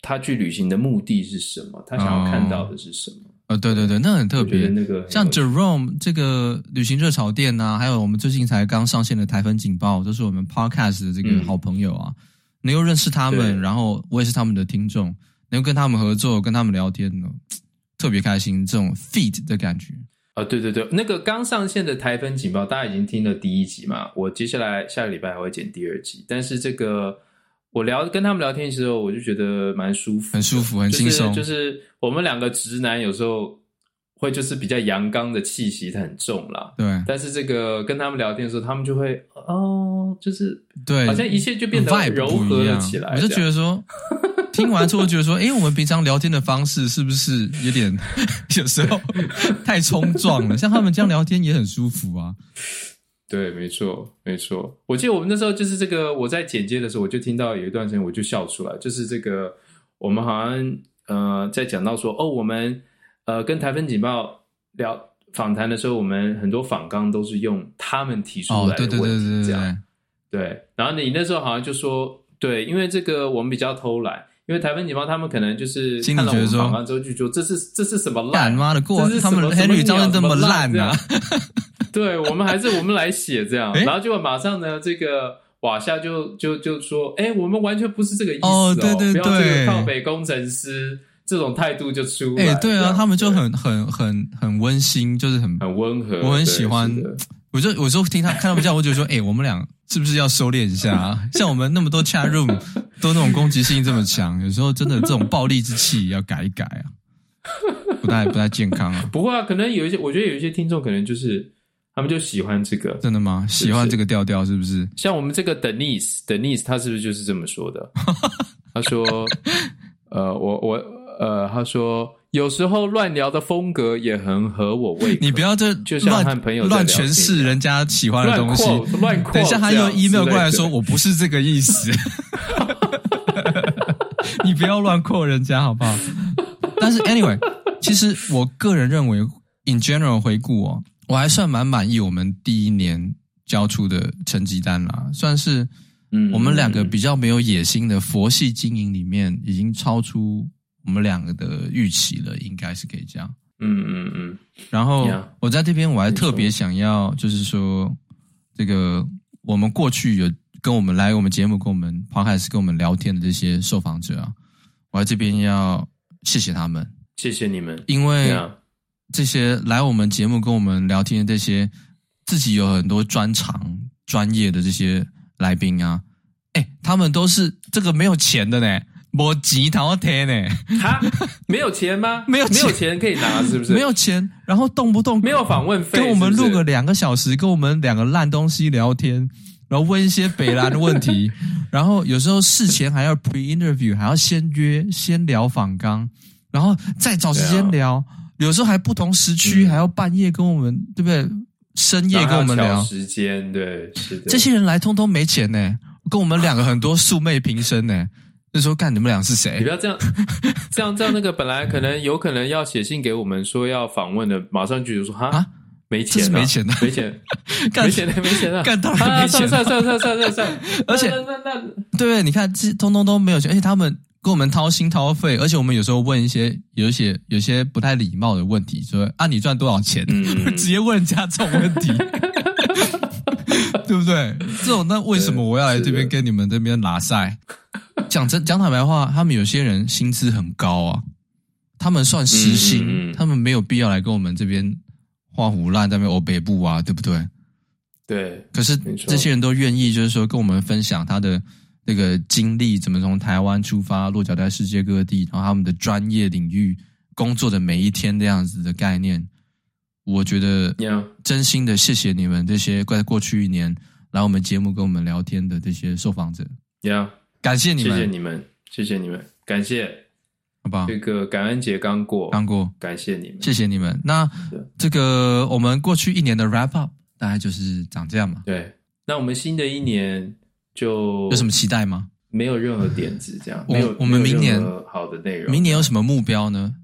S2: 他去旅行的目的是什么？他想要看到的是什么？
S1: 哦，哦对对对，那很特别。
S2: 那个
S1: 像 Jerome 这个旅行热潮店啊，还有我们最近才刚上线的台风警报，都是我们 Podcast 的这个好朋友啊。嗯、能够认识他们，然后我也是他们的听众，能够跟他们合作，跟他们聊天呢，特别开心。这种 feed 的感觉
S2: 啊、哦，对对对，那个刚上线的台风警报，大家已经听了第一集嘛。我接下来下个礼拜还会剪第二集，但是这个。我聊跟他们聊天的时候，我就觉得蛮舒服，
S1: 很舒服，很轻松。
S2: 就是我们两个直男有时候会就是比较阳刚的气息很重啦。
S1: 对。
S2: 但是这个跟他们聊天的时候，他们就会哦，就是
S1: 对，
S2: 好像一切就变得柔和了起来。
S1: 我就觉得说，听完之后觉得说，哎、欸，我们平常聊天的方式是不是有点 有时候太冲撞了？像他们这样聊天也很舒服啊。
S2: 对，没错，没错。我记得我们那时候就是这个，我在剪接的时候，我就听到有一段时间，我就笑出来。就是这个，我们好像呃在讲到说，哦，我们呃跟台风警报聊访谈的时候，我们很多访纲都是用他们提出来的问题，哦、对对对对对这样。对，然后你那时候好像就说，对，因为这个我们比较偷懒，因为台风警报他们可能就是看了我们访纲之后就说，这是这是什么烂
S1: 妈的过，他们黑女张的这么烂啊。
S2: 对，我们还是我们来写这样，然后结果马上呢，这个瓦夏就就就说，哎，我们完全不是这个意思哦，
S1: 对对对，不要这
S2: 个靠北工程师这种态度就出来，
S1: 哎，对啊，他们就很很很很温馨，就是很
S2: 很温和，
S1: 我很喜欢，我就有时候听他看他们这样，我就说，哎，我们俩是不是要收敛一下啊？像我们那么多 chat room 都那种攻击性这么强，有时候真的这种暴力之气要改一改啊，不太不太健康啊。
S2: 不会啊，可能有一些，我觉得有一些听众可能就是。他们就喜欢这个，
S1: 真的吗？喜欢这个调调是不是？
S2: 像我们这个 Denise，Denise，他是不是就是这么说的？他说：“呃，我我呃，他说有时候乱聊的风格也很合我胃口。
S1: 你不要这就像和朋友乱诠释人家喜欢的东西，乱扩。等一下他用 email 过来说，我不是这个意思。你不要乱扩人家好不好？但是 anyway，其实我个人认为，in general 回顾哦。我还算蛮满意我们第一年交出的成绩单啦，算是我们两个比较没有野心的佛系经营里面，已经超出我们两个的预期了，应该是可以这样。
S2: 嗯嗯嗯。
S1: 然后我在这边我还特别想要，就是说这个我们过去有跟我们来我们节目、跟我们 Podcast、跟我们聊天的这些受访者啊，我在这边要谢谢他们，
S2: 谢谢你们，
S1: 因为。这些来我们节目跟我们聊天的这些自己有很多专长、专业的这些来宾啊，哎，他们都是这个没有钱的呢，没钱他要贴呢，
S2: 哈，没有钱吗？
S1: 没有钱，
S2: 没有钱可以拿，是不是？
S1: 没有钱，然后动不动
S2: 没有访问费，
S1: 跟我们录个两个小时，跟我们两个烂东西聊天，然后问一些北兰的问题，然后有时候事前还要 pre interview，还要先约先聊访纲，然后再找时间聊，有时候还不同时区，还要半夜跟我们，对不对？深夜跟我们聊。
S2: 时间，对，是的。
S1: 这些人来通通没钱呢，跟我们两个很多素昧平生呢。那时候干你们俩是谁？
S2: 你不要这样，这 样这样，那个本来可能有可能要写信给我们说要访问的，马上就说哈？啊，没钱，
S1: 没钱 的，
S2: 没钱，没钱 的，没钱的，
S1: 干当然没钱，
S2: 算算算算算算，
S1: 而且那那。对，你看这通通都没有钱，而且他们跟我们掏心掏肺，而且我们有时候问一些有一些有些不太礼貌的问题，说啊你赚多少钱？直接问人家这种问题，对不对？这种那为什么我要来这边跟你们这边拉赛？讲真，讲坦白话，他们有些人薪资很高啊，他们算时薪，嗯嗯嗯，他们没有必要来跟我们这边画胡烂，在那边欧北部啊，对不对？
S2: 对。
S1: 可是这些人都愿意，就是说跟我们分享他的那个经历，怎么从台湾出发，落脚在世界各地，然后他们的专业领域工作的每一天这样子的概念，我觉得，真心的谢谢你们这些在过去一年来我们节目跟我们聊天的这些受访者
S2: ，Yeah.
S1: 感谢你们，
S2: 谢谢你们，谢谢你们，感谢，
S1: 好不好？
S2: 这个感恩节刚过，
S1: 刚过，
S2: 感谢你们，
S1: 谢谢你们。那这个我们过去一年的 wrap up 大概就是长这样嘛？
S2: 对。那我们新的一年就
S1: 有什么期待吗？
S2: 没有任何点子，这样。
S1: 我
S2: 没有
S1: 我们明年
S2: 好的内容，
S1: 明年有什么目标呢？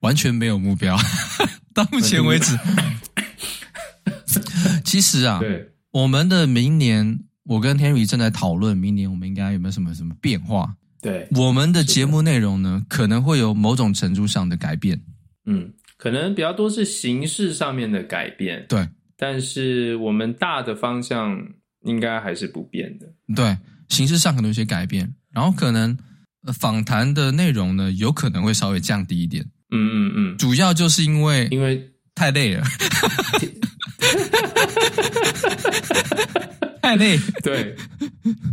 S1: 完全没有目标，到目前为止。其实啊，
S2: 对，
S1: 我们的明年。我跟 Henry 正在讨论明年我们应该有没有什么什么变化。
S2: 对，
S1: 我们的节目内容呢，可能会有某种程度上的改变。
S2: 嗯，可能比较多是形式上面的改变。
S1: 对，
S2: 但是我们大的方向应该还是不变的。
S1: 对，形式上可能有些改变，然后可能访谈的内容呢，有可能会稍微降低一点。
S2: 嗯嗯嗯，
S1: 主要就是因为
S2: 因为
S1: 太累了。太累，
S2: 对，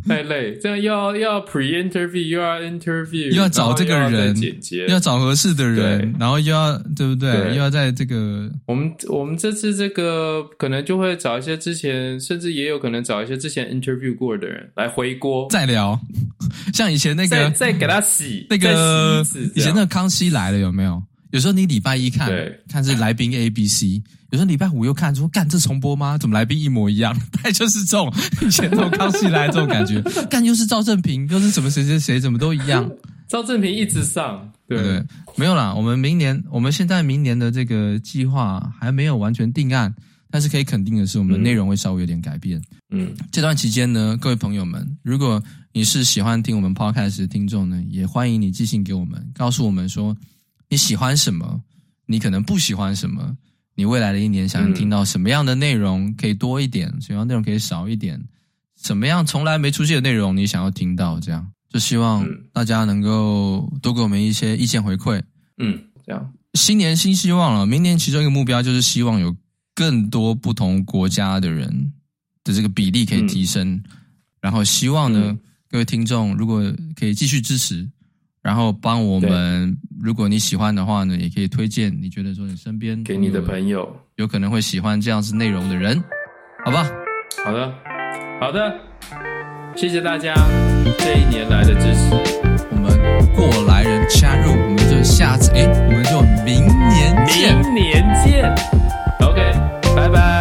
S2: 太累，这样又要又要 pre interview，又要 interview，
S1: 又要找这个人，
S2: 又
S1: 要找合适的人，然后又要对不对？
S2: 对，
S1: 又要在这个，
S2: 我们我们这次这个可能就会找一些之前，甚至也有可能找一些之前 interview 过的人来回锅。
S1: 再聊，像以前那个
S2: 再，再给他洗
S1: 那个以前那个康熙来了有没有？有时候你礼拜一看，看是来宾 A B C。有时候礼拜五又看说，干这重播吗？怎么来宾一模一样？大概就是这种以前这种康熙来这种感觉。干又是赵正平，又是什么谁谁谁，怎么都一样。
S2: 赵正平一直上，
S1: 对，没有啦。我们明年，我们现在明年的这个计划还没有完全定案，但是可以肯定的是，我们的内容会稍微有点改变。嗯，这段期间呢，各位朋友们，如果你是喜欢听我们 podcast 的听众呢，也欢迎你寄信给我们，告诉我们说你喜欢什么，你可能不喜欢什么。你未来的一年想听到什么样的内容可以多一点，什么样内容可以少一点？什么样从来没出现的内容你想要听到？这样就希望大家能够多给我们一些意见回馈。
S2: 嗯，这样
S1: 新年新希望了。明年其中一个目标就是希望有更多不同国家的人的这个比例可以提升，嗯、然后希望呢，嗯、各位听众如果可以继续支持。然后帮我们，如果你喜欢的话呢，也可以推荐，你觉得说你身边
S2: 给你的朋友，
S1: 有可能会喜欢这样子内容的人。好吧。
S2: 好的好的，谢谢大家这一年来的支持。
S1: 我们过来人加入，我们就下次，哎，我们就明年见。
S2: 明年见。OK，拜拜。